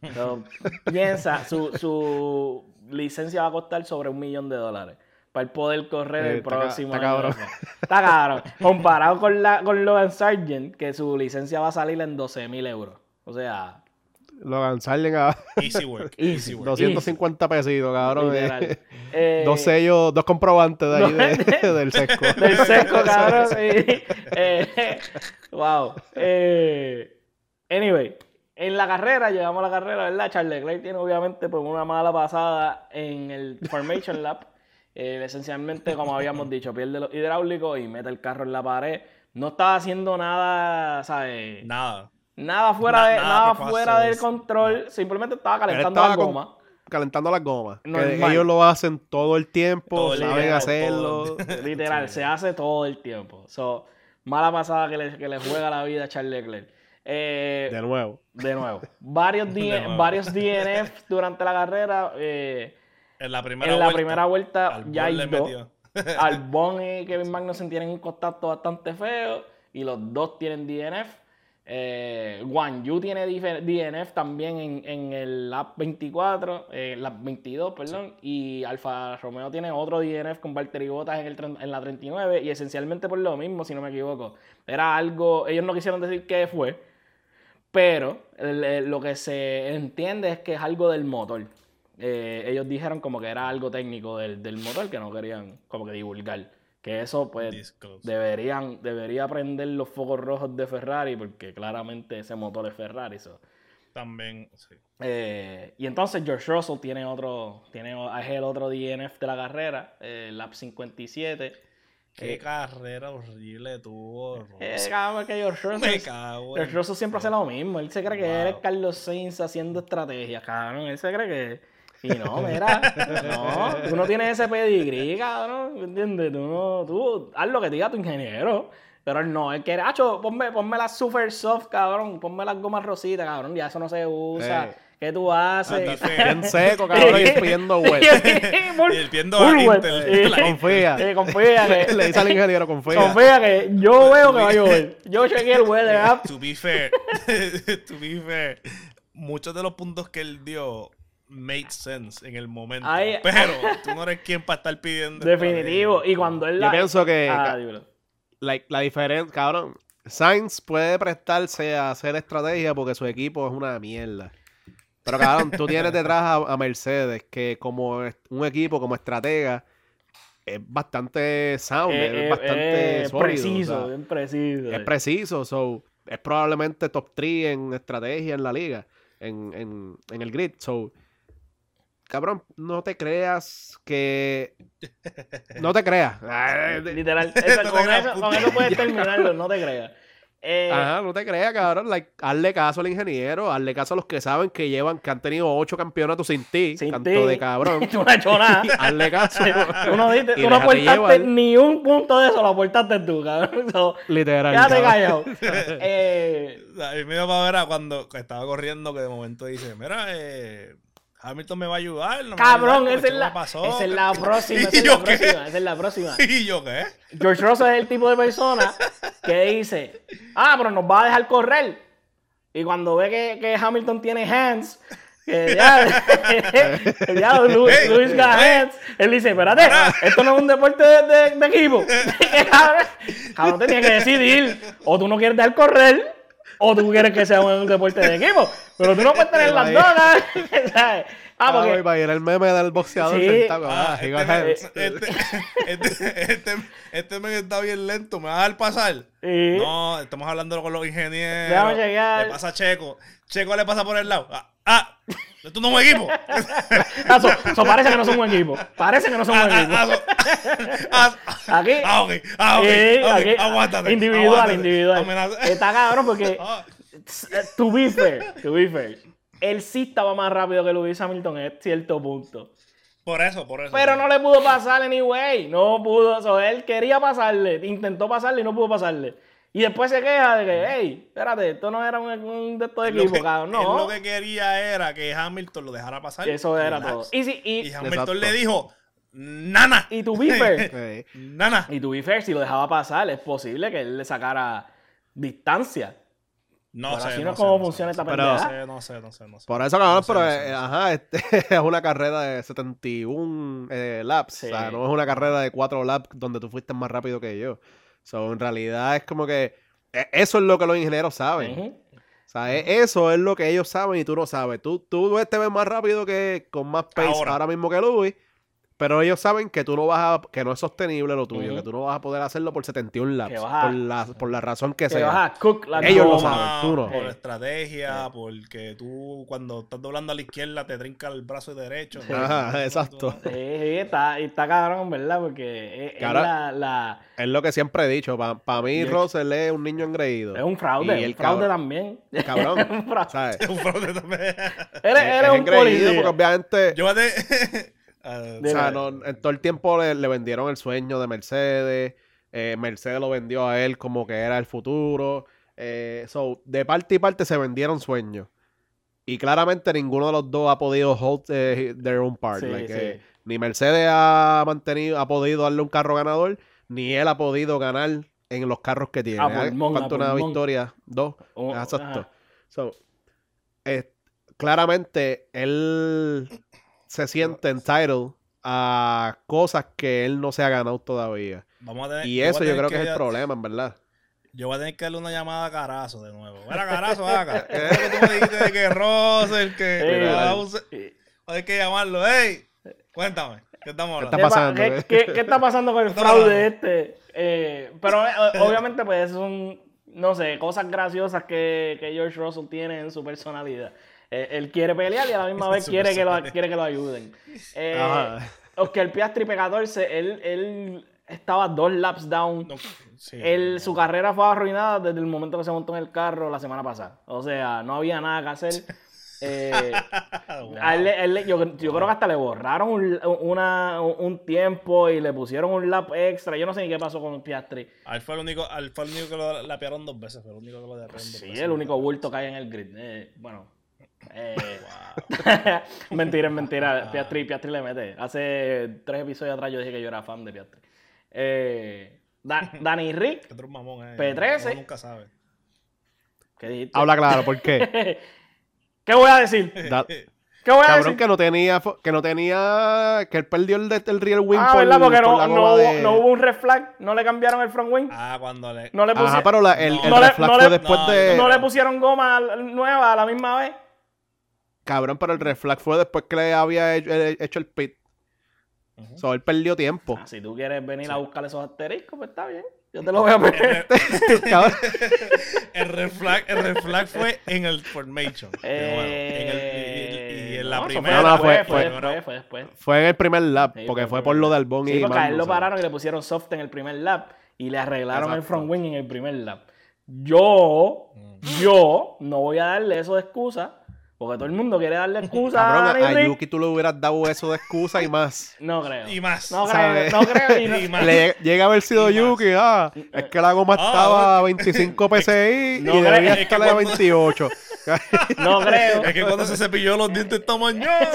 (laughs) So, piensa, su, su licencia va a costar sobre un millón de dólares para el poder correr Eh, el está próximo está año. cabrón. Está cabrón. Comparado con, la, con Logan Sargent, que su licencia va a salir en 12 mil euros. O sea, Logan Sargent a Easy work. Easy. Work. 250 pesitos, cabrón. eh. literal. (laughs) Eh, Dos sellos, dos comprobantes de ahí de- (laughs) del sesco. Del seco, cabrón. sí. Eh, wow. Eh, anyway, en la carrera, llegamos a la carrera, ¿verdad? Charles Leclerc tiene obviamente pues, una mala pasada en el Formation (laughs) Lap. Eh, esencialmente, como habíamos dicho, pierde los hidráulicos y mete el carro en la pared. no estaba haciendo nada, ¿sabes? Nada. Nada fuera, Na- de, nada fuera del control, simplemente estaba calentando estaba la con- goma. Calentando las gomas. Que ellos lo hacen todo el tiempo, Todo saben tiempo, hacerlo. todo. (laughs) Literal, Sí. se hace todo el tiempo. So, mala pasada que le, que le juega la vida a Charles Leclerc. Eh, De nuevo. de nuevo. Varios, (laughs) D- De nuevo. varios (laughs) DNF durante la carrera. eh, En la primera en la vuelta, primera vuelta Albon ya hay dos. (laughs) Albon y Kevin Magnussen tienen un contacto bastante feo y los dos tienen DNF. Eh, Guan Yu tiene DNF también en, en el lap 24, eh, lap 22, perdón, y Alfa Romeo tiene otro DNF con Valtteri Bottas en, el, tren- en la 39 y esencialmente por lo mismo, si no me equivoco. Era algo, ellos no quisieron decir qué fue, pero lo que se entiende es que es algo del motor. Eh, ellos dijeron como que era algo técnico del, del motor que no querían como que divulgar. Que eso pues Disclose. deberían, debería prender los focos rojos de Ferrari porque claramente ese motor es Ferrari. so. También, sí. Eh, y entonces George Russell tiene otro, tiene, es el otro DNF de la carrera, eh, lap 57. Qué Eh, carrera horrible tuvo. eh, que George Russell, Me cago en- George Russell siempre hace lo mismo. Él se cree que Wow. él es Carlos Sainz haciendo estrategias, cabrón. Él se cree que. Y no, (laughs) mira, no, tú no tienes ese pedigrí, cabrón, ¿entiendes? Tú no, tú haz lo que te diga tu ingeniero. Pero él no, él quiere, acho, ponme, ponme las super soft, cabrón, ponme las gomas rositas, cabrón, ya eso no se usa. Eh. ¿Qué tú haces? (laughs) Bien seco, cabrón, y pidiendo web. (laughs) Y el pidiendo a. Intel. (laughs) Confía. Sí, confía que, Le dice al ingeniero, confía. confía que yo veo que va a llover. Yo chequeé el weather app. to be fair, to be fair, muchos de los puntos que él dio made sense en el momento. Ay, pero tú no eres quien para estar pidiendo. Definitivo. Y cuando él Yo la... pienso que Ah, like, la diferencia, cabrón, Sainz puede prestarse a hacer estrategia porque su equipo es una mierda. Pero cabrón, tú tienes detrás a, a Mercedes que como es- un equipo, como estratega, es bastante sound, Eh, es eh, bastante eh, sólido, preciso, o sea, bien preciso. es preciso, so, es probablemente top 3 en estrategia en la liga, en, en, en el grid. So, cabrón, no te creas que. No te creas. (laughs) Literal. (laughs) No Eso- te con, creas, eso, con eso puedes (laughs) terminarlo, no te creas. Eh, Ajá, no te creas, cabrón. Like, hazle caso al ingeniero, hazle caso a los que saben que llevan, que han tenido ocho campeonatos sin ti, sin canto ti, de cabrón. (laughs) Tú no has hecho nada. (laughs) hazle caso. Tú no, diste- Y tú no déjate aportaste ni un punto de eso, lo aportaste tú, cabrón. (laughs) So, Literal. quédate callado. Eh, a mí me dio para ver a cuando estaba corriendo que de momento dice, mira, eh, Hamilton me va a ayudar. no me va a cabrón, ayudar, esa es la, me pasó". esa es la próxima. (laughs) ¿Y Esa es la qué? próxima. Esa es la próxima. (laughs) ¿Y yo qué? George Russell es el tipo de persona que dice, ah, pero nos va a dejar correr. Y cuando ve que, que Hamilton tiene hands, que (laughs) ya, ya Luis, Hey, Luis got hey. hands, él dice, espérate, esto no es un deporte de, de- de equipo. Cabrón, Cabrón, te tienes que decidir, o tú no quieres dejar correr, o tú quieres que sea un deporte de equipo. Pero tú no puedes tener las dos, ¿sabes? (laughs) Ah, Ah, porque... voy para ir el meme del boxeador Sí. sentado. Ah, Ah, este, este, este, este, este men está bien lento, ¿me va a dejar pasar? Sí. No, estamos hablando con los ingenieros. Déjame chequear. Le pasa a Checo. Checo le pasa por el lado. Ah, ah esto no es un equipo. Ah, so- so parece que no son un equipo. Parece que no son un Ah, equipo. ah, ah, ah, (laughs) Aquí. Ah, ok. Ah, ok, aquí, Aguántate. Individual, aguántate. individual. Amenaza. Está cabrón porque, (laughs) Ah, to be fair, to be fair, él sí estaba más rápido que Lewis Hamilton en cierto punto. por eso, por eso. Pero no le pudo pasar anyway. No pudo. So, él quería pasarle, intentó pasarle y no pudo pasarle. Y después se queja de que, hey, espérate, esto no era un, un de estos que- cabrón. él No. lo que quería era que Hamilton lo dejara pasar. Eso era Relax. todo. Y, si, y, Y Hamilton Exacto. le dijo, nana, y fair, (laughs) Sí. nana. y to be fair, si lo dejaba pasar, es posible que él le sacara distancia. No Pero sé, así no no sé, como no funciona sé, esta no sé, no sé, no sé, no sé. Por eso, cabrón, No pero no eh, no ajá, este, (laughs) es una carrera de 71 eh, laps. Sí. O sea, no es una carrera de 4 laps donde tú fuiste más rápido que yo. So, en realidad es como que eh, eso es lo que los ingenieros saben. O sea, e- eso es lo que ellos saben y tú no sabes. Tú, tú te ves más rápido que con más pace ahora, Ahora. mismo que Louis, Pero ellos saben que tú no vas a, que no es sostenible lo tuyo, que tú no vas a poder hacerlo por 71 laps, a- por, la, por la razón que, Que sea. vas a cook la Ellos lo saben, tú no. Por Eh. estrategia, porque tú cuando estás doblando a la izquierda te trinca el brazo derecho. Sí. Ajá, exacto. Sí, sí, está, y está cabrón, ¿verdad? Porque es, es Cara- la, la- Es lo que siempre he dicho. Para mí, Y es- Russell es un niño engreído. es un fraude, Y el fraude cabrón- también. (laughs) Cabrón, Un fraude. ¿sabes? (laughs) Un fraude también. Eres, Es- eres es un engreído porque obviamente... Yo de... (laughs) Ah, O sea, no, en todo el tiempo le, le vendieron el sueño de Mercedes. eh, Mercedes lo vendió a él como que era el futuro. eh, so, de parte y parte se vendieron sueños. Y claramente ninguno de los dos ha podido hold eh, their own part. Sí, like, sí. eh, ni Mercedes ha mantenido, ha podido darle un carro ganador, ni él ha podido ganar en los carros que tiene. A ¿eh? pulmón, a ¿Cuánto una pulmón. victoria? Dos. Oh, Exacto. So, eh, claramente él se siente entitled a cosas que él no se ha ganado todavía. Vamos a tener- Y yo voy a eso yo creo que es el problema, en verdad. Yo voy a tener que darle una llamada a Carazo de nuevo. Mira, Carazo, acá. (laughs) ¿Qué es que tú me dijiste de que Russell, que... Hay que llamarlo. ¡Ey! Cuéntame. ¿Qué estamos está hablando? ¿Qué, pa- pasando, qué- qué- qué está pasando con el ¿Qué está fraude este? Eh, pero eh, (laughs) obviamente pues son, no sé, cosas graciosas que, que George Russell tiene en su personalidad. Eh, él quiere pelear y a la misma (laughs) vez quiere que, lo, quiere que lo ayuden. (laughs) Eh. Oscar Piastri P14, él, él estaba dos laps down. No, sí, Él- su carrera fue arruinada desde el momento que se montó en el carro la semana pasada. O sea, no había nada que hacer. (laughs) Eh, Wow. a él a él yo, yo creo que hasta le borraron un, una- un tiempo y le pusieron un lap extra. Yo no sé ni qué pasó con Piastri. A él fue el único, a él fue el único que lo lapearon dos veces. Fue el único que lo dos Sí, veces. el único bulto que hay en el grid. Eh, bueno. Eh, (laughs) mentira, es mentira. Piastri, Piastri le mete. Hace tres episodios atrás yo dije que yo era fan de Piastri. Eh, Da- (laughs) Danny Rick, Qué otro mamón, eh. P13. Uno nunca sabe. ¿qué dijiste? Habla claro, ¿por qué? (laughs) ¿Qué voy a decir? Da- ¿Qué voy a cabrón decir? que no tenía, que no tenía, que él perdió el, el real wing Ah, por, ¿verdad? Porque por no, no hubo, de- no hubo un red flag, no le cambiaron el front wing, Ah, cuando le. no le, pusi- Ajá, pero la- el, No. el No le- reflag no fue le- después de... no le pusieron goma nueva a la misma vez. Cabrón, pero el reflag fue después que le había hecho, eh, hecho el pit. Ujú. So, él perdió tiempo. Ah, si tú quieres venir a buscar esos asteriscos, pues está bien. Yo te lo voy a (laughs) poner. El red flag, el red flag fue en el formation. nuevo. En el- y, y- y en la Eh, primera. No, no, fue, fue- fue, fue- en el primer lap, Sí, porque fue por lo de Albón Sí, y porque a él lo pararon y le pusieron soft en el primer lap y le arreglaron el front wing en el primer lap. Yo, yo no voy a darle eso de excusa, porque todo el mundo quiere darle (laughs) excusa a Cabrón, a Rick. Yuki tú le hubieras dado eso de excusa y más. (laughs) No creo. Y más. No creo, no creo. y (laughs) no- Y más. Le llega a haber sido Y más. Yuki, ah, es que la goma Ah, estaba a 25 PSI No y creo, debía es que estar a cuando- 28. No creo. Es que cuando se cepilló los dientes esta mañana.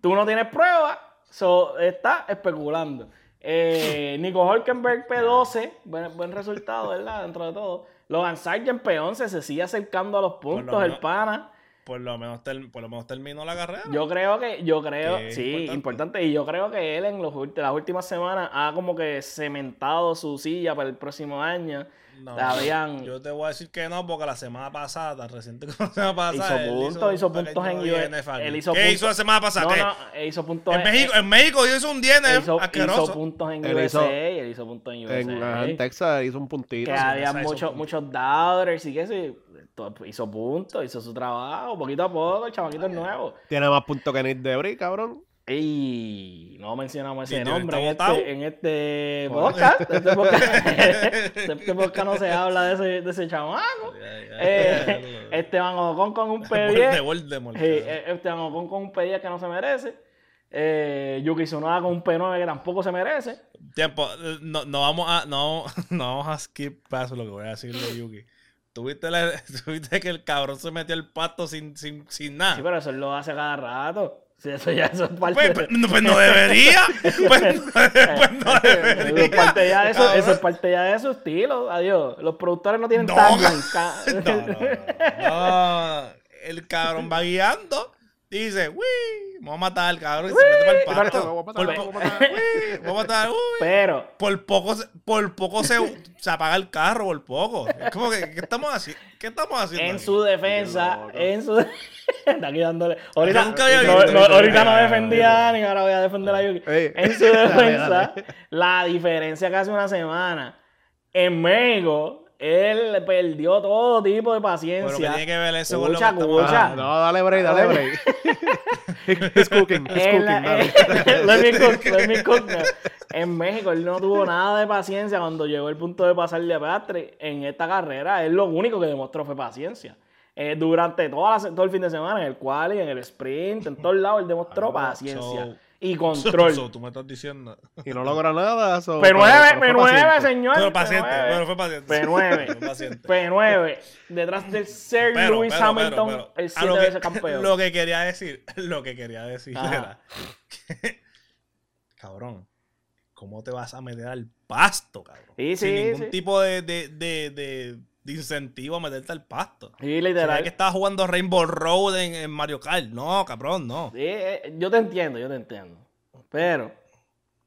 Tú no tienes pruebas, so, está especulando. Eh, Nico Hulkenberg P12, buen, buen resultado, ¿verdad? Dentro de todo. Logan Sargent P11 se sigue acercando a los puntos, el menos- pana. Por lo menos, por lo menos terminó la carrera. Yo creo que, yo creo, Que sí, importante. importante. y yo creo que él en los, las últimas semanas ha como que cementado su silla para el próximo año. No, Habían- Yo te voy a decir que no, porque la semana pasada, tan reciente (laughs) como la semana pasada, Hizo puntos, hizo un puntos en. Él hizo ¿Qué puntos- hizo la semana pasada? No, ¿Qué? no, él hizo puntos en, México, en México hizo un él DNF hizo, asqueroso. hizo puntos en Él USA, hizo- él hizo puntos en USA. En, ajá, en Texas hizo un puntito. que había muchos, muchos doubters y que sí, to- hizo puntos, hizo su trabajo, poquito a poco, el chamaquito es nuevo. Tiene más puntos que Nick Debris, cabrón. Y no mencionamos ese ¿Y nombre en este, en este podcast. (laughs) Este podcast, (laughs) este podcast no se habla de ese, de ese chamaco. Eh, Esteban Ocon con un de P10. Voldemort. Sí, eh, Esteban Ocon con un P10 que no se merece. Eh, Yuki Tsunoda con un P9 que tampoco se merece. Tiempo, eh, no, no vamos a, no, (laughs) no vamos a skip paso lo que voy a decir de Yuki. ¿Tuviste, la- tuviste que el cabrón se metió el pasto sin, sin, sin nada. Sí, pero eso lo hace cada rato. Sí, eso ya eso es parte Pues, de- pues, no, pues no debería. Pues, no- (laughs) (laughs) pues no Eso debería. es parte ya de eso, eso es parte ya de su estilo. Adiós. Los productores no tienen (laughs) No. No, no, no. El cabrón va guiando dice, uy, me voy a matar, cabrón. Y se mete para el pasto. Me voy a matar, uy, me voy (laughs) a matar, uy. Pero, Por poco, se- por poco se, se apaga el carro, por poco. Es como que, ¿qué estamos haciendo? ¿Qué estamos haciendo? en aquí? su defensa, en su, (laughs) Está aquí dándole. Ahorita, nunca había no, visto. no, ahorita no defendía a Dani, ahora voy a defender a Yuki. Ey. En su (laughs) Dale, defensa, dale. la diferencia que hace una semana en México, él perdió todo tipo de Pero que paciencia. tiene que ver eso con lo que escucha. Ah, no, dale break, dale break. (laughs) He's cooking, he's En cooking, la- dale. (laughs) let me cook, let me cook now. En México él no tuvo nada de paciencia cuando llegó el punto de pasarle a Piastri. En esta carrera él lo único que demostró fue paciencia. Eh, durante toda la todo el fin de semana, en el quali, en el sprint, en todos lados, él demostró Ah, paciencia y (laughs) control. So, tú me estás diciendo. Y no logra nada. so- P9, pero- pero fue P9, paciente. señor. Pero paciente, P9. pero fue paciente. P9. (laughs) Fue paciente. P9. Detrás del Sir Pero, Lewis pero, Hamilton, pero, pero, el 7 lo que- veces campeón. (laughs) Lo que quería decir, lo que quería decir Ajá. era que, cabrón, ¿cómo te vas a meter al pasto, cabrón? Sí, Sin sí, ningún sí. tipo de, de, de, de, de incentivo a meterte al pasto. Sí, literal. que estabas jugando Rainbow Road en, en Mario Kart. No, cabrón, no. Sí, eh, yo te entiendo, yo te entiendo. Pero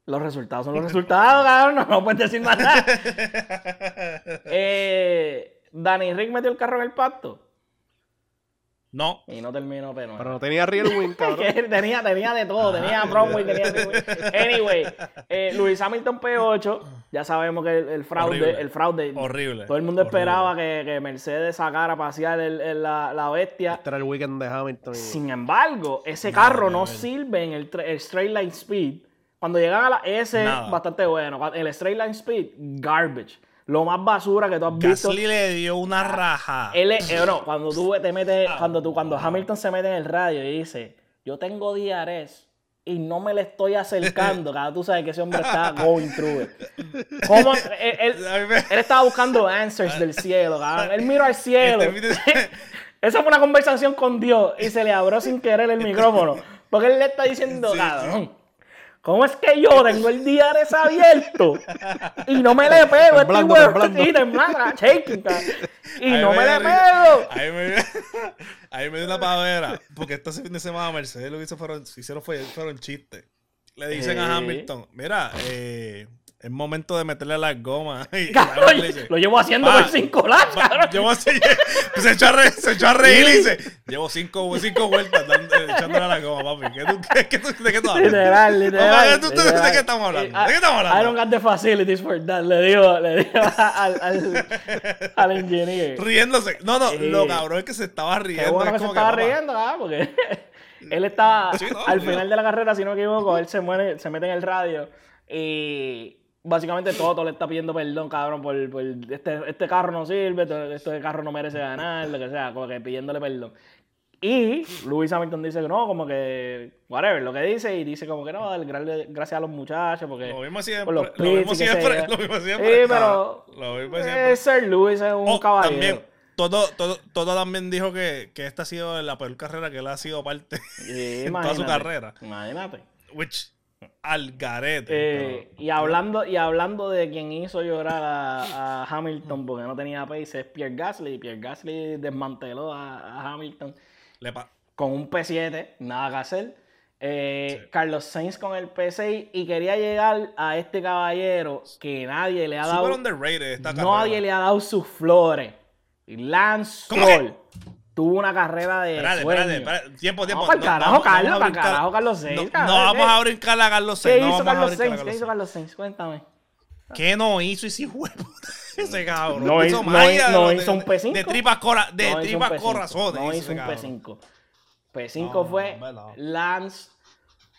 los resultados son los resultados, cabrón. No, no puedes decir más nada. (laughs) Eh, Danny Rick metió el carro en el pacto No. y no terminó pero Pero no tenía real win, (laughs) cabrón. Tenía, tenía de todo, tenía Broadway, tenía. (laughs) Anyway, eh, Luis Hamilton P8, ya sabemos que el, el fraude, Horrible. el fraude, Horrible. todo el mundo Horrible. esperaba que, que Mercedes sacara a pasear el- el- la, la bestia. Este era el weekend de Hamilton. Sin embargo, ese carro no no, sirve en el, tra- el straight line speed. Cuando llegan a la S, Nada. bastante bueno. El straight line speed, garbage. Lo más basura que tú has visto. Gasly le dio una raja. Él es- eh, no, cuando tú te metes, cuando tú, cuando Hamilton se mete en el radio y dice, yo tengo DRS y no me le estoy acercando, (laughs) cada tú sabes que ese hombre está going through it. ¿Cómo? (laughs) Él, él- estaba buscando answers del cielo, cabrón. Él miró al (laughs) cielo. Esa fue una conversación con Dios y se le abrió sin querer el micrófono. Porque él le está diciendo, cabrón, ¿cómo es que yo tengo el DRS abierto y no me le pego? Este huevo? temblando, shaking, cabrón. Y Ahí no me le pego. Ahí me, ahí me dio una pavera. Porque este fin de semana Mercedes lo que hizo fueron, hicieron fue, fueron chistes. Le dicen Eh. a Hamilton, mira, eh, es momento de meterle las gomas. (laughs) Y lo llevo haciendo "Pa, por cinco laps, llevo así- se, echó a re- se echó a reír y dice, llevo cinco, cinco vueltas echándole a la goma, papi. ¿Qué tú, qué, qué tú- ¿De qué tú hablas? Literal, literal. ¿de tú- de literal. qué estamos hablando? ¿De qué estamos hablando? I don't got the facilities for that. Le digo, le digo (laughs) al, al, al ingeniero. Riéndose. No, no, Eh, lo cabrón es que se estaba riendo. Qué bueno es que se estaba papá, riendo, ¿verdad? Porque (laughs) él estaba Sí, no, al sí. final de la carrera, si no me equivoco, él se muere, se mete en el radio y básicamente Toto le está pidiendo perdón, cabrón, por, por este, este carro no sirve, este carro no merece ganar, lo que sea, como que pidiéndole perdón. Y Lewis Hamilton dice que no, como que, whatever, lo que dice, y dice como que no, gracias a los muchachos, porque Lo mismo siempre. los Lo mismo siempre. (laughs) Lo mismo siempre. Sí, pero Lo mismo siempre. eh, Sir Lewis es un Oh, caballero. también, Toto, Toto, Toto también dijo que, que esta ha sido la peor carrera que él ha sido parte Sí, (laughs) en toda su carrera. Imagínate. Which, al garete. Eh, y hablando y hablando de quien hizo llorar a, a Hamilton porque no tenía pace es Pierre Gasly. Pierre Gasly desmanteló a, a Hamilton Le con un P7, nada que hacer. Eh, Sí. Carlos Sainz con el P6 y quería llegar a este caballero que nadie le ha Super dado, underrated esta nadie carrera. le ha dado sus flores. Lance ¿Cómo que? Tuvo una carrera de Espérate, espérate, espérate. Tiempo, tiempo. pa'l carajo, vamos- Carlos, vamos a pa'l brincar- carajo, Carlos Sainz, No, cabrón, no vamos ¿qué? a brincar a Carlos ¿Qué Sainz. no hizo vamos a Carlos Sainz? ¿Qué Carlos hizo. Carlos Sainz? Cuéntame. ¿Qué no hizo ese huevo? (laughs) Ese cabrón. No hizo- no hizo- no un P5. De tripas, cora, de No tripas P5, corazones. No hizo un cabrón. P5. P5 No, fue. Lance,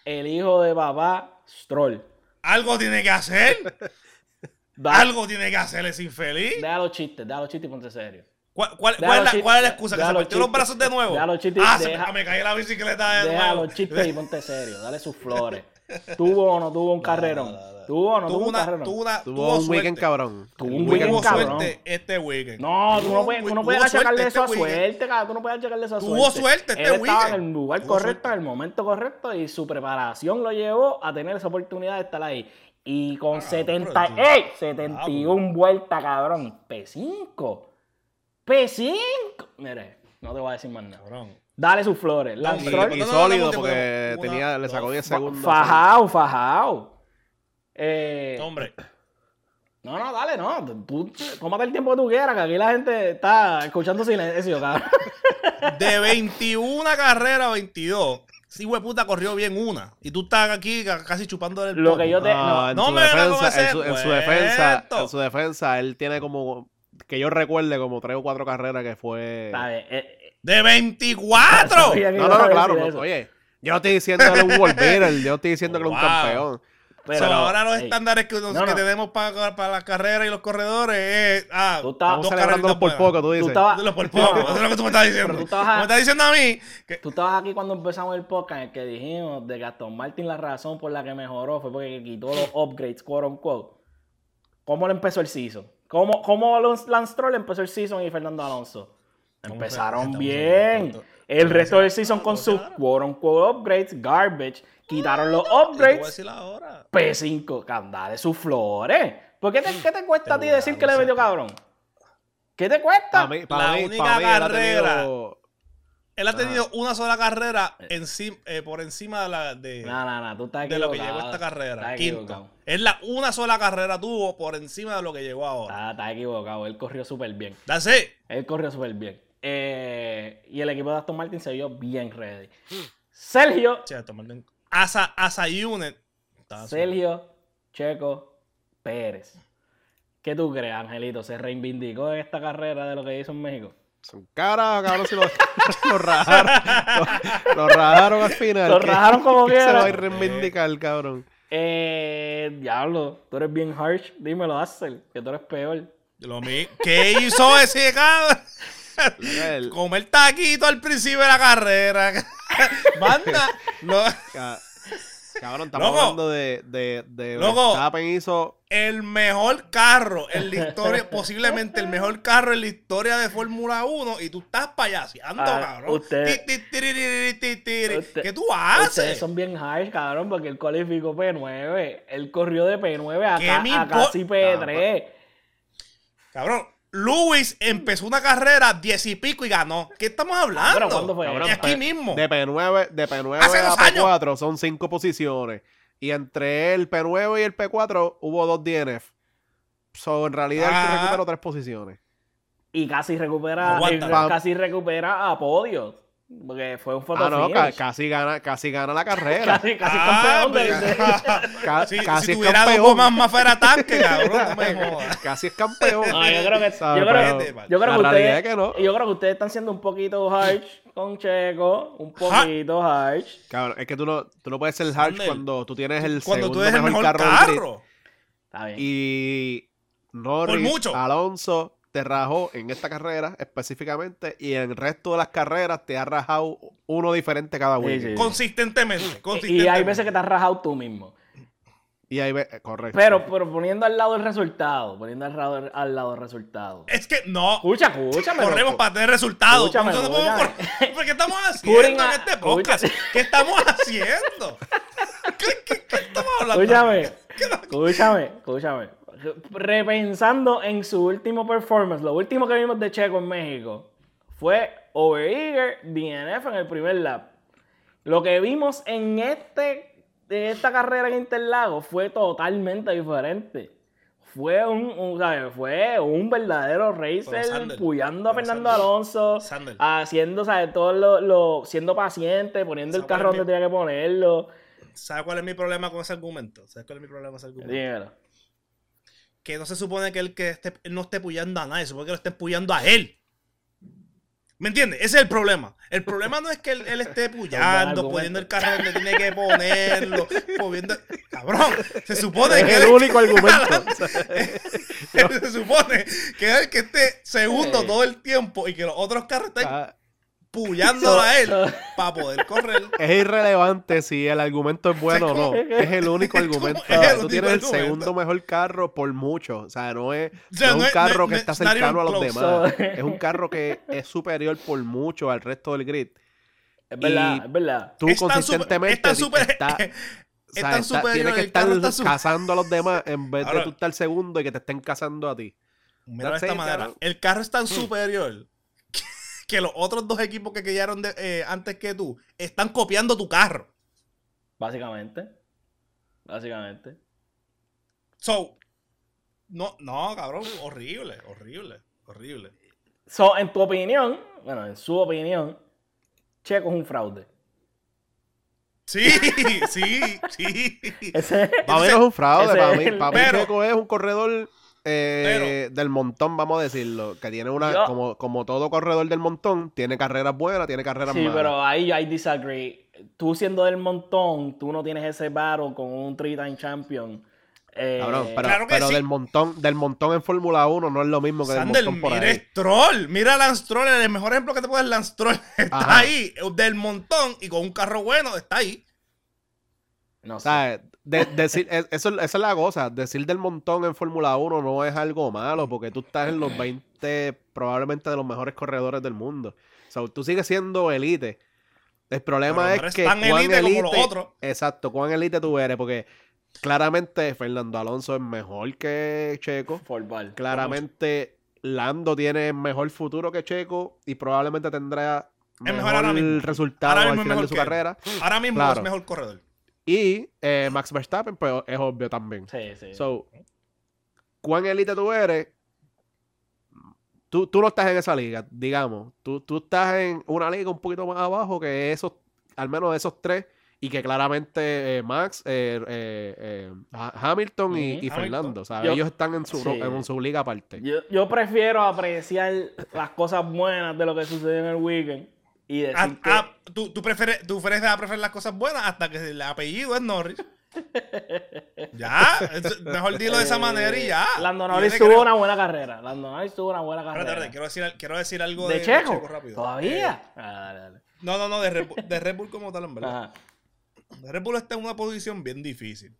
el hijo de papá, Stroll. Algo tiene que hacer. (laughs) Da- Algo tiene que hacer ese infeliz. Deja los chistes, deja los chistes y ponte serio. ¿Cuál, cuál- es la, cuál es la excusa? ¿Que se los partió los brazos de nuevo? deja los chistes, ah, deja- me, me caí la bicicleta de Deja nuevo. los chistes (laughs) y ponte serio. Dale sus flores. ¿Tuvo o no tuvo un (laughs) carrerón? ¿Tuvo o no tuvo, Tuvo un carrerón? tuvo una, Tuvo un weekend suerte. cabrón. Tuvo un Tuvo weekend weekend cabrón. suerte este weekend. No, tú no Tuvo- puedes, tú no tuvo puedes achacarle suerte eso a este weekend. suerte, cabrón. Tú no puedes achacarle eso a Tuvo suerte. suerte este Él estaba weekend. en el lugar Tuvo correcto, suerte. en el momento correcto y su preparación lo llevó a tener esa oportunidad de estar ahí. Y con Ah, 70, pero tú- ¡ey! 71 vueltas, cabrón. P5. P5. Mire, no te voy a decir más nada. Cabrón. Dale sus flores. Lance Y, y sólido no, no, porque una, tenía, le sacó dos, 10 fa- segundos. Fajao, fajao. Eh, Hombre, No, no, dale, no. Tú, tómate el tiempo que tú quieras, que aquí la gente está escuchando silencio, cabrón. De 21 carreras, 22. Sí, puta corrió bien una. Y tú estás aquí ca- casi chupando el Lo que yo te. No, No, en, no su me defensa, en, su, en su defensa, en su defensa, él tiene como, que yo recuerde, como tres o cuatro carreras que fue... eh, eh, ¡De 24! sabía que No, no, no, claro, no, oye, yo no estoy diciéndole un World Beater, (laughs) yo estoy diciendo que es un campeón. Pero, So, ahora los estándares que, nos- No, que no. tenemos para, para las carreras y los corredores es. Ah, Tú estás- Estamos dos celebrándolos por poco, tú Tú dices. estabas- buenas. Por poco, eso es lo que tú me estás diciendo. Tú estabas- Tú me estás diciendo a mí que. Tú estabas aquí cuando empezamos el podcast en el que dijimos de que Aston Martin la razón por la que mejoró fue porque quitó los upgrades, quote unquote. ¿Cómo le empezó el season? ¿Cómo, cómo Lance Stroll empezó el season y Fernando Alonso? ¿Cómo Empezaron bien. El resto del season con sus quote unquote upgrades, garbage, quitaron los Te voy a upgrades. decir ahora. P5, candale sus flores. ¿Por qué te, qué te cuesta a ti decir que le metió cabrón? ¿Qué te cuesta? Para mí, para La mí, única para mí, carrera- tenido- Él ha tenido una sola carrera encima, eh, por encima de la de, tú estás lo que llegó esta carrera. Quinto. Es la una sola carrera tuvo por encima de lo que llegó ahora. Estás, estás equivocado. Él corrió súper bien. It. Él corrió súper bien. Eh, y el equipo de Aston Martin se vio bien ready. Sergio, Che, tomarle- Asa, Asa Unit. Está Sergio Checo Pérez. ¿Qué tú crees, Angelito? ¿Se reivindicó en esta carrera de lo que hizo en México? Son caras, cabrón, si lo, (laughs) lo rajaron. Lo, lo rajaron al final. Lo ¿Qué- rajaron como (laughs) qué se quiera. va a reivindicar, cabrón. Eh, diablo, tú eres bien harsh. Dímelo, Axel, que tú eres peor. Lo mi- ¿Qué hizo ese cabrón? El- Comer taquito al principio de la carrera. (laughs) Manda. No. ca- Cabrón, estamos Loco. hablando de, de, de Loco. Verstappen hizo El mejor carro en la historia, (laughs) posiblemente el mejor carro en la historia de Fórmula 1 y tú estás payaseando, Ah, cabrón. usted- Ti, ti, tiriri, ti, tiri. Usted- ¿Qué tú Ustedes haces? son bien harsh, cabrón, porque él cualificó P9. Él corrió de P9 a, ¿Qué ca- a casi P3. Cabrón, Lewis empezó una carrera diez y pico y ganó. ¿Qué estamos hablando? Pero ¿cuándo fue? Cabrón, aquí mismo. de P9, de P9 Hace a dos años. P4 son cinco posiciones. Y entre el P9 y el P4 hubo dos DNF. So, en realidad Ah. él recuperó tres posiciones. Y casi recupera, Aguanta. casi recupera a podio. Porque fue un foto Ah, no, ca- casi gana, casi gana la carrera. (laughs) Casi, casi Ah, campeón de- (laughs) Ca- si, casi si es tuviera campeón. gomas más fuera tanque, cabrón, no me (laughs) jodas. Casi es campeón. No, yo creo que, ¿Sabes? yo creo, Pero yo creo que ustedes, es que no. yo creo que ustedes están siendo un poquito harsh con Checo, un poquito harsh. Cabrón, es que tú no, tú no puedes ser harsh cuando tú tienes el Cuando segundo tú eres el mejor carro, carro. Está bien. Y Norris, Por mucho. Alonso te rajó en esta carrera específicamente y en el resto de las carreras te ha rajado uno diferente cada Sí, weekend. sí. Consistentemente. y consistentemente. hay veces que te has rajado tú mismo. Y ahí ve, eh, correcto. Pero, pero poniendo al lado el resultado, poniendo al lado, al lado el resultado. Es que no. Escucha, escúchame. Corremos para tener resultados. Escúchame, Nosotros no podemos escúchame. correr. ¿Pero ¿Qué estamos (laughs) haciendo en este podcast? escúchame. ¿Qué estamos haciendo? ¿Qué, qué- qué estamos hablando? Escúchame, escúchame, escúchame. Repensando en su último performance, lo último que vimos de Checo en México fue Overeager DNF en el primer lap. Lo que vimos en este esta carrera en Interlagos fue totalmente diferente. Fue un, un- ¿sabes? fue un verdadero racer puyando a Fernando Sander, Alonso, Sander. haciendo, ¿sabes? Todo lo, lo- siendo paciente, poniendo el ¿Sabes cuál carro donde mi- tenía que ponerlo. ¿Sabes cuál es mi problema con ese argumento? ¿Sabes cuál es mi problema con ese argumento? Dímelo. Que no se supone que él, que esté, no esté puyando a nadie, se supone que lo estén puyando a él. ¿Me entiendes? Ese es el problema. El problema no es que él, él esté (laughs) puyando, poniendo el carro donde tiene que ponerlo, moviendo... Cabrón, se supone que es él el único (laughs) argumento. (laughs) se supone que es el que esté segundo todo el tiempo y que los otros carros estén Puyándolo a él para poder correr. es irrelevante si el argumento es bueno o no. (laughs) Es el único argumento. Tú tienes el argumento. segundo mejor carro por mucho. O sea, no es, O sea, no es un carro no que es- está cercano a los close. demás. So- Es un carro que es superior por mucho al resto del grid. Es verdad, Y- es verdad. Tú consistentemente super- está- (laughs) o sea, está- tienes que estar cazando a los demás en vez de Ahora- tú estar segundo y que te estén cazando a ti. Mira de esta manera. El carro es tan superior que, los otros dos equipos que quedaron de- eh, antes que tú están copiando tu carro. Básicamente. Básicamente. So, No, no, cabrón, horrible, horrible, horrible. So, en tu opinión, bueno, en su opinión, Checo es un fraude. Sí, sí, sí. (laughs) Ese, Para mí no es un fraude, para mí, el- para mí Pero- Checo es un corredor eh, del montón, vamos a decirlo. Que tiene una, Yo- como, como todo corredor del montón, tiene carreras buenas, tiene carreras sí, malas. pero ahí I disagree. Tú siendo del montón, tú no tienes ese battle con un three-time champion. Eh, Cabrón, pero, Claro que pero sí. del montón, del montón en Fórmula 1 no es lo mismo que del Sander, montón por mira ahí. Stroll. Mira a Lance Stroll. El mejor ejemplo que te puede dar Lance Stroll (laughs) está Ajá. ahí, del montón y con un carro bueno, está ahí. no O sé. De- decir, es- eso, esa es la cosa. Decir del montón en Fórmula 1 no es algo malo, porque tú estás en los 20 probablemente de los mejores corredores del mundo. O sea, tú sigues siendo elite. El problema Pero es eres que tan cuán elite como los elite- otros. Exacto, cuán elite tú eres, porque claramente Fernando Alonso es mejor que Checo. For ball. Claramente Lando tiene mejor futuro que Checo y probablemente tendrá mejor mejor, ahora mismo. resultado Ahora al mismo es final de su que él. carrera. Ahora mismo Claro. es mejor corredor. Y eh, Max Verstappen, pues es obvio también. Sí, sí. So, ¿cuán elite tú eres? Tú, tú no estás en esa liga, digamos. Tú, tú estás en una liga un poquito más abajo que esos, al menos esos tres, y que claramente eh, Max, eh, eh, eh, Ha- Hamilton y, Ujú. y Hamilton. Fernando, ¿sabes? Yo- Ellos están en su, Sí. en su liga aparte. Yo, yo prefiero apreciar las cosas buenas de lo que sucedió en el weekend y decir Ah, que... ah, tú, tú prefieres, tú prefieres a preferir las cosas buenas hasta que el apellido es Norris. (laughs) ya, mejor dilo de esa manera y ya. Lando Norris tuvo creo- una buena carrera. Lando Norris tuvo una buena carrera. espérate, quiero decir, quiero decir algo ¿De, de, Checo? rápido. ¿Todavía? Eh, Ah, dale, dale. no, no, no, de Red, Bull, de Red Bull como tal, en verdad. Ajá. Red Bull está en una posición bien difícil.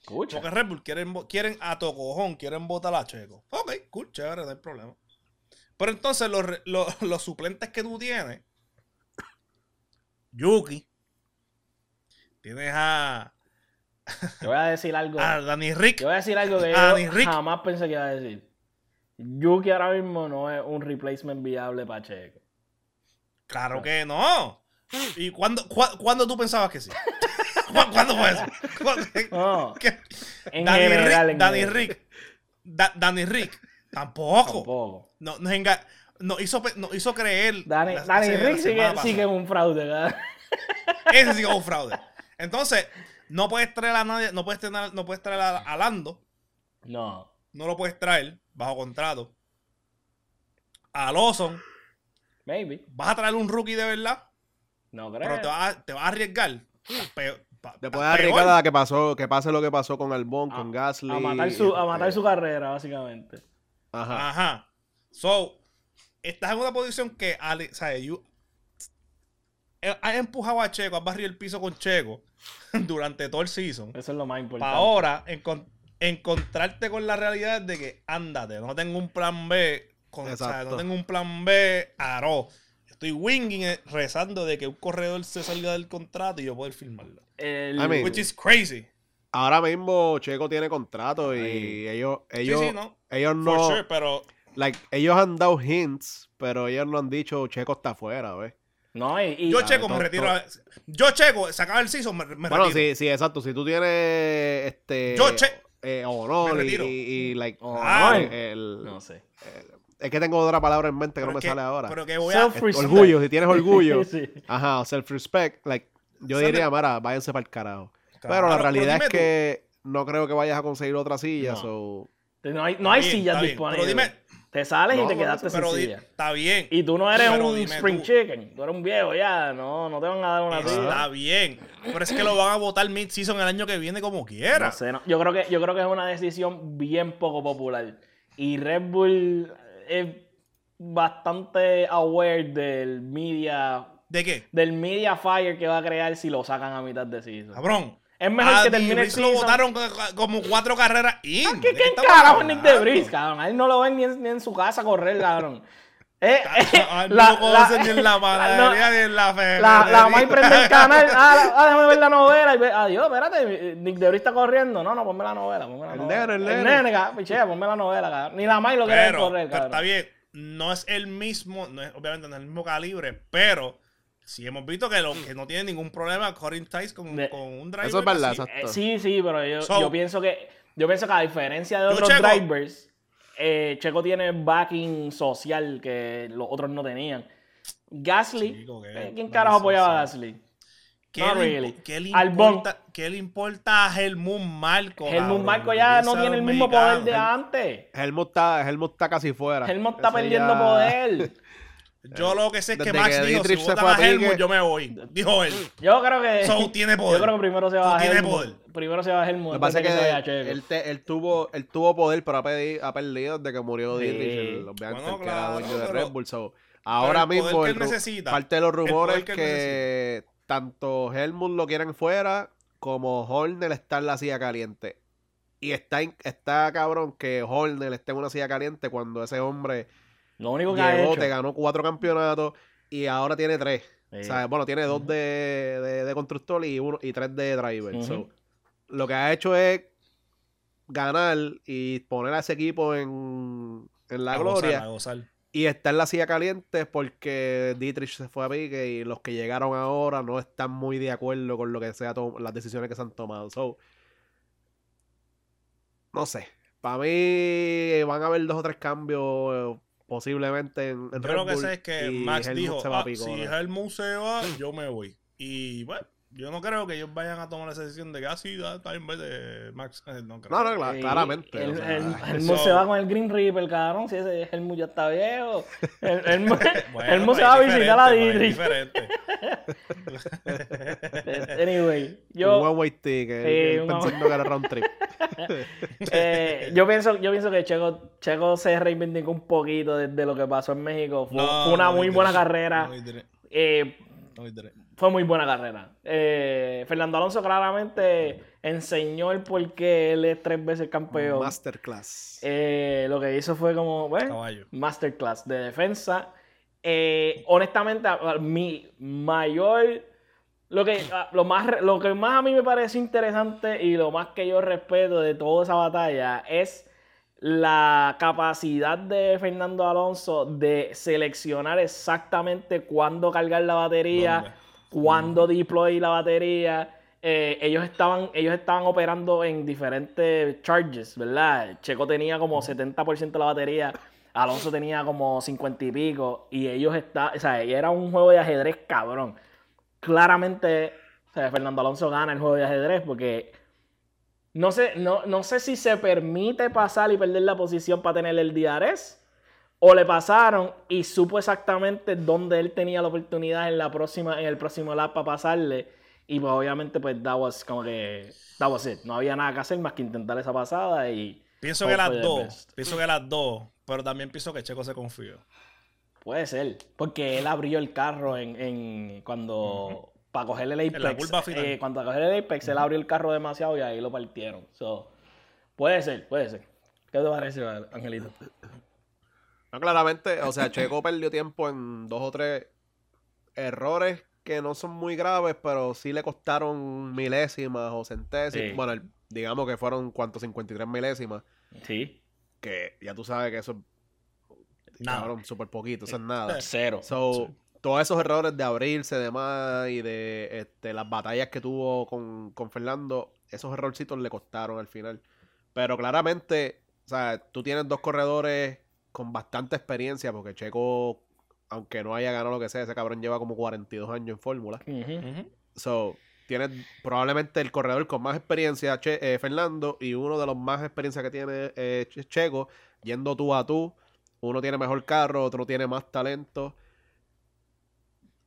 Escucha. Porque Red Bull quieren, quieren a tocojón, quieren votar a Checo. Ok, cool, chévere, no hay problema. Pero entonces los, (laughs) los suplentes que tú tienes, Yuki, tienes a, Te voy a decir algo. a Danny Rick. Te voy a decir algo que Ah, yo Rick. jamás pensé que iba a decir. Yuki ahora mismo no es un replacement viable para Checo. Claro que no. ¿Y cuándo, cua- cuándo tú pensabas que sí? (laughs) ¿Cu- ¿Cuándo fue eso? ¿Cuándo- (laughs) No, (laughs) en Danny general. Rick, en Danny. Rick, Da- Danny Rick, tampoco. Tampoco. No, nos, enga- nos hizo, nos hizo creer. Danny, la- Rick sigue, sigue un fraude, ¿verdad? (laughs) Ese es un fraude. Entonces, no puedes traer a nadie, no puedes traer, no puedes traer a, a Lando, No. no lo puedes traer bajo contrato. A Lawson, Maybe. vas a traer un rookie de verdad, No creo. pero te vas a, te vas a arriesgar. Pa- Te puedes arriesgar a que pasó, que pase lo que pasó con Albon, con Gasly. a matar, su, a este, matar su carrera, básicamente. Ajá. Ajá. So, estás en una posición que, Ale- ¿sabes? You- eh, has empujado a Checo, has barrido el piso con Checo (laughs) durante todo el season. Eso es lo más importante. Para ahora encon- encontrarte con la realidad de que ándate, no tengo un plan B, con, o sea, no tengo un plan B, aro. Estoy winging it, rezando de que un corredor se salga del contrato y yo poder firmarlo. El- I mean, Which is crazy. Ahora mismo Checo tiene contrato y Ahí. ellos, ellos, sí, sí, no. ellos For no, sure, pero like, ellos han dado hints, pero ellos no han dicho Checo está afuera, ¿ves? no, y, y- yo checo, me retiro. Yo checo, se acaba el season, me, me Bueno, retiro. sí, sí, exacto. Si tú tienes este Yo che- eh, honor me y, retiro. y- y, like Ah, no. el- no sé. es que tengo otra palabra en mente que Pero no me que- sale ahora. Pero que voy a. Self- Respect. orgullo, si tienes (laughs) orgullo. Sí. Ajá, self-respect, like, yo diría, mira, váyanse para el carajo. Claro, pero la pero realidad es que no creo que vayas a conseguir otra silla, No. so... No hay, no hay bien, sillas disponibles. pero dime- te sales No, y te quedaste sin pero di- silla. está bien. Y tú no eres Pero un spring tú. chicken. Tú eres un viejo ya. No, no te van a dar una Está silla. bien. Pero es que lo van a votar mid-season el año que viene como quiera. No sé, no. Yo creo que yo creo que es una decisión bien poco popular. Y Red Bull es bastante aware del media ¿De qué? del media fire que va a crear si lo sacan a mitad de season. Cabrón. Es mejor A que termine el lo votaron co- como cuatro carreras in. ¿Qué, ¿De qué carajo es Nick hablando? Debris, cabrón? A él no lo ven ni en, ni en su casa correr, cabrón. Eh, (laughs) eh, Ah, no la- lo conocen la- ni en la (laughs) panadería ni en la La, ferretería. la May prende el canal. Ah, la- ah, déjame ver la novela. Y ve, adiós, espérate. Nick Debris está corriendo. No, no, ponme la novela. Ponme la El novela. nene, el El nene. nene, cabrón, pichea, ponme la novela, cabrón. Ni la May lo quiere correr, pero cabrón. está bien. No es el mismo, no es, obviamente no es el mismo calibre, pero sí hemos visto que, lo, que no tiene ningún problema Corin Tice con, De- con un driver. Eso es verdad, exacto. Eh, sí, sí, pero yo, So- yo pienso que Yo pienso que a diferencia de otros Checo. drivers, eh, Checo tiene backing social que los otros no tenían. Gasly, Chico, eh, ¿quién no carajo apoyaba a. Gasly? ¿Qué, le, really. qué le Albon. importa, ¿Qué le importa a Helmut Marco? Helmut cabrón? Marco ya no tiene el los mismo poder de antes. Helmut está, Helmut está casi fuera. Helmut está perdiendo ya- poder. (laughs) Yo lo que sé es que Desde Max que dijo, si se votan fue a a pique- Helmut, yo me voy. Dijo él. Yo creo que. So, tiene poder. Yo creo que primero se Tú va a tienes Helmut. poder. Primero se va a Helmut. Lo que pasa es que se vaya Checo. él, te- él tuvo, él tuvo poder, pero ha, pedi- ha perdido desde que murió Sí. Dietrich, el- obviamente Bueno, el que era claro, dueño de pero- Red Bull. so, ahora el poder mismo que el él ru- necesita, parte de los el poder rumores que él que, tanto Helmut lo quieren fuera como Horner está en la silla caliente. Y está, está cabrón que Horner esté en una silla caliente cuando ese hombre Lo único que ha hecho. te ganó cuatro campeonatos y ahora tiene tres. Sí. O sea, bueno, tiene dos de, de, de constructor y uno y tres de driver. So, lo que ha hecho es ganar y poner a ese equipo en, en la A gozar, gloria a gozar. y está en la silla caliente porque Dietrich se fue a pique y los que llegaron ahora no están muy de acuerdo con lo que sea las decisiones que se han tomado. So, no sé. Para mí van a haber dos o tres cambios posiblemente en, en Yo Red lo que Bull sé es que Max dijo, se va a "Ah, si ahora". Helmut se va, yo me voy. Y bueno, yo no creo que ellos vayan a tomar esa decisión de que así da está en vez de Max. Eh, (laughs) No, creo. No, no, claramente. El, o sea, el- eso- se va con el Green Reaper, cabrón. Si ese Helmut ya está viejo. El, Helmut, (laughs) Bueno, pues se va a visitar a diferente, pues es Dietrich. diferente. (laughs) Anyway, un yo, one way ticket, un pensando que era round trip. eh, yo, pienso, yo pienso que Checo, Checo se reivindicó un poquito de, de lo que pasó en México. Fue, No, fue una no muy buena carrera. Eh. Fue muy buena carrera. Eh, Fernando Alonso claramente enseñó el por qué él es tres veces campeón. Masterclass. Eh, lo que hizo fue como, bueno, Caballo. masterclass de defensa. Eh, honestamente, mi mayor, lo que, lo, más, lo que más a mí me parece interesante y lo más que yo respeto de toda esa batalla es la capacidad de Fernando Alonso de seleccionar exactamente cuándo cargar la batería, ¿Dónde? Cuándo deploy la batería. Eh, ellos, estaban, ellos estaban operando en diferentes charges, ¿verdad? Checo tenía como 70% de la batería, Alonso tenía como 50 y pico, y ellos estaban, o sea, era un juego de ajedrez cabrón. Claramente, o sea, Fernando Alonso gana el juego de ajedrez porque no sé, no, no sé si se permite pasar y perder la posición para tener el DRS. O le pasaron y supo exactamente dónde él tenía la oportunidad en la próxima, en el próximo lap para pasarle. Y pues obviamente, pues that was como que. That was it. No había nada que hacer más que intentar esa pasada y. Pienso que las dos. Pienso que las dos. Pero también pienso que Checo se confió. Puede ser. Porque él abrió el carro en, en cuando. Para cogerle el la Apex. final. eh, cuando para cogerle el Apex, él abrió el carro demasiado y ahí lo partieron. So, puede ser, puede ser. ¿Qué te parece, Angelito? No, claramente, o sea, Checo perdió tiempo en dos o tres errores que no son muy graves, pero sí le costaron milésimas o centésimas. Sí. Bueno, el- digamos que fueron, ¿cuántos? 53 milésimas. Sí. Que ya tú sabes que eso es, Nada. súper poquito, eso es nada. (laughs) Cero. So, todos esos errores de abrirse demás y de este, las batallas que tuvo con, con Fernando, esos errorcitos le costaron al final. Pero claramente, o sea, tú tienes dos corredores con bastante experiencia, porque Checo, aunque no haya ganado lo que sea, ese cabrón lleva como 42 años en fórmula. So, tienes probablemente el corredor con más experiencia, Che- eh, Fernando, y uno de los más experiencia que tiene eh, Che- Checo, yendo tú a tú. Uno tiene mejor carro, otro tiene más talento.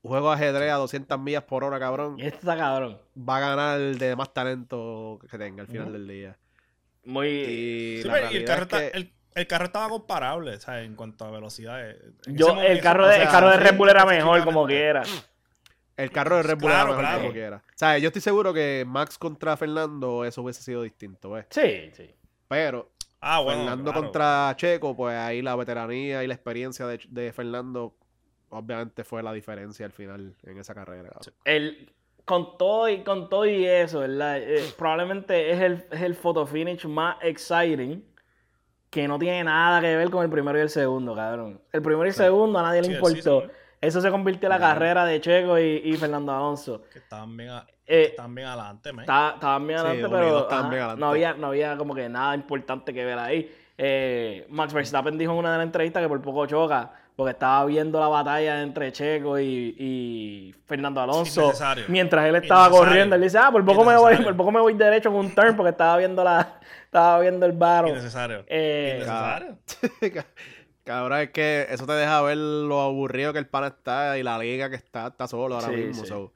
Juego de ajedrez a 200 millas por hora, cabrón. Y este está cabrón. Va a ganar el de más talento que tenga al final del día. Muy. Y Sí, la y el realidad carro, es que- está- el, el carro estaba comparable, ¿sabes? En cuanto a velocidad. eh, Yo, momento- el carro o de, sea, el carro de Red Bull era mejor como quiera. El carro de Red Bull Claro, era mejor claro. como quiera. O sea, yo estoy seguro que Max contra Fernando eso hubiese sido distinto, ¿ves? Sí, sí. Pero Ah, bueno. Fernando claro. contra Checo, pues ahí la veteranía y la experiencia de, de Fernando, obviamente fue la diferencia al final en esa carrera. El, con todo y con todo y eso, ¿verdad? Eh, probablemente es el, es el photo finish más exciting que no tiene nada que ver con el primero y el segundo, cabrón. El primero y el segundo a nadie le Sí, importó. Eso se convirtió en la carrera de Checo y, y Fernando Alonso. Que estaban bien, a- Eh, estaban bien adelante, man. Está- Estaban bien adelante, pero estaban ajá, bien adelante. no, había, no había como que nada importante que ver ahí. Eh, Max Verstappen dijo en una de las entrevistas que por poco choca, porque estaba viendo la batalla entre Checo y, y Fernando Alonso. Mientras él estaba corriendo, él dice, ah, por poco, me voy, por poco me voy derecho en un turn porque estaba viendo la, estaba viendo el battle. Innecesario. Eh, Innecesario. (laughs) Cabrón, es que eso te deja ver lo aburrido que el pana está y la liga que está, está solo ahora Sí, mismo. sí. so,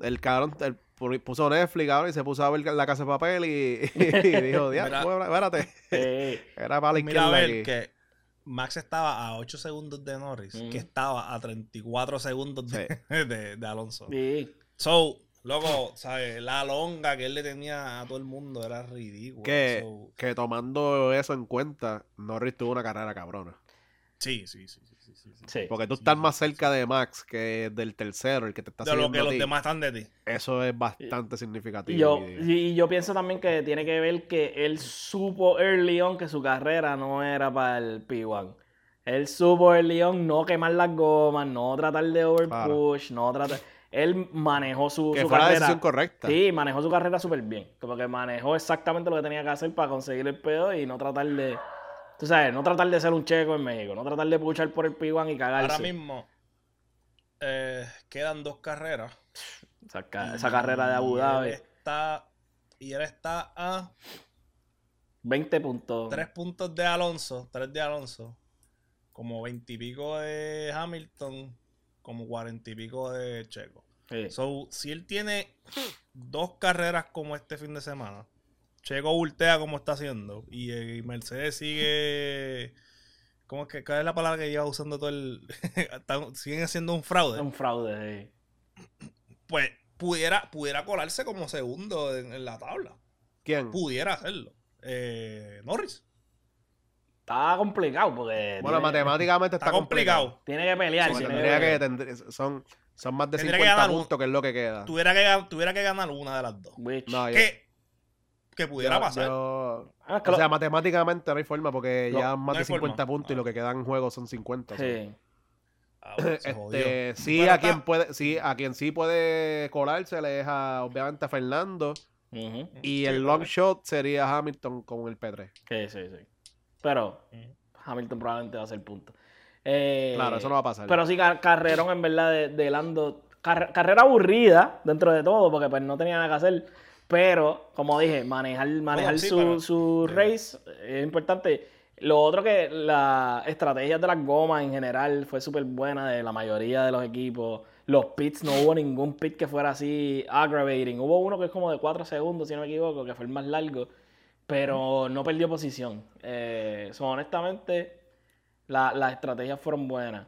el cabrón el- pu- puso Netflix cabrón, y se puso a ver la casa de papel y, (laughs) y (laughs) dijo, "Dia, Mira. bueno, espérate. eh, Era para la Mira a izquierda ver aquí. que Max estaba a 8 segundos de Norris, que estaba a 34 segundos de, de- de Alonso. sí. So, loco, ¿sabes? La longa que él le tenía a todo el mundo era ridícula. Que, So, que tomando eso en cuenta, Norris tuvo una carrera cabrona. sí, sí, sí, sí, sí, sí. Porque tú Sí, estás sí, más sí, cerca de Max que del tercero, el que te está De lo siguiendo que a los ti. demás están de ti. Eso es bastante significativo. Y yo, y yo pienso también que tiene que ver que él supo early on que su carrera no era para el P1. Él supo early on no quemar las gomas, no tratar de overpush, no tratar... Él manejó su, que su fue la carrera. decisión correcta. Sí, manejó su carrera súper bien. Como que manejó exactamente lo que tenía que hacer para conseguir el pedo y no tratar de... Tú sabes, no tratar de ser un checo en México, no tratar de puchar por el P1 y cagarse. Ahora mismo eh, quedan dos carreras. Esa, ca- esa carrera de Abu Y Dhabi, él está, y él está a 20 puntos. tres puntos de Alonso, tres de Alonso, como 20 y pico de Hamilton, como 40 y pico de Checo. Sí. So, si él tiene dos carreras como este fin de semana, Checo voltea como está haciendo y, eh, Mercedes sigue. ¿Cómo es que? ¿Cuál es la palabra que lleva usando todo el. (laughs) Siguen haciendo un fraude. Un fraude, sí. Pues pudiera, pudiera colarse como segundo en, en la tabla. ¿Quién? Pudiera hacerlo. Eh, Norris. Está complicado porque Bueno, tiene, matemáticamente está, Está complicado. tiene que pelear. Tiene tendría que, que- tendría- son, son más de Tendría que 50 ganar un- puntos, que es lo que queda. Tuviera que, tuviera que ganar una de las dos. No, yo- Que, que pudiera yo- pasar. yo- Ah, es que o lo- sea, matemáticamente no hay forma porque No, ya más no de hay 50 forma. puntos y Ah. lo que quedan en juego son 50. so. sí. Ah, bueno. Este, sí, a quien puede, sí, a quien sí puede colarse le es a, obviamente a Fernando. Y Sí, el long shot sería Hamilton con el P3. Sí, sí, sí. Pero. Hamilton probablemente va a ser punto. Eh, Claro, eso no va a pasar. Pero sí, car- carrerón en verdad de, de Lando. Car- carrera aburrida dentro de todo, porque pues no tenía nada que hacer. Pero, como dije, manejar, manejar sí, su, pero- su race es importante. Lo otro que la estrategia de las gomas en general fue súper buena de la mayoría de los equipos. Los pits, no hubo ningún pit que fuera así aggravating. Hubo uno que es como de 4 segundos, si no me equivoco, que fue el más largo. Pero no perdió posición. Eh, so, honestamente, la- las estrategias fueron buenas.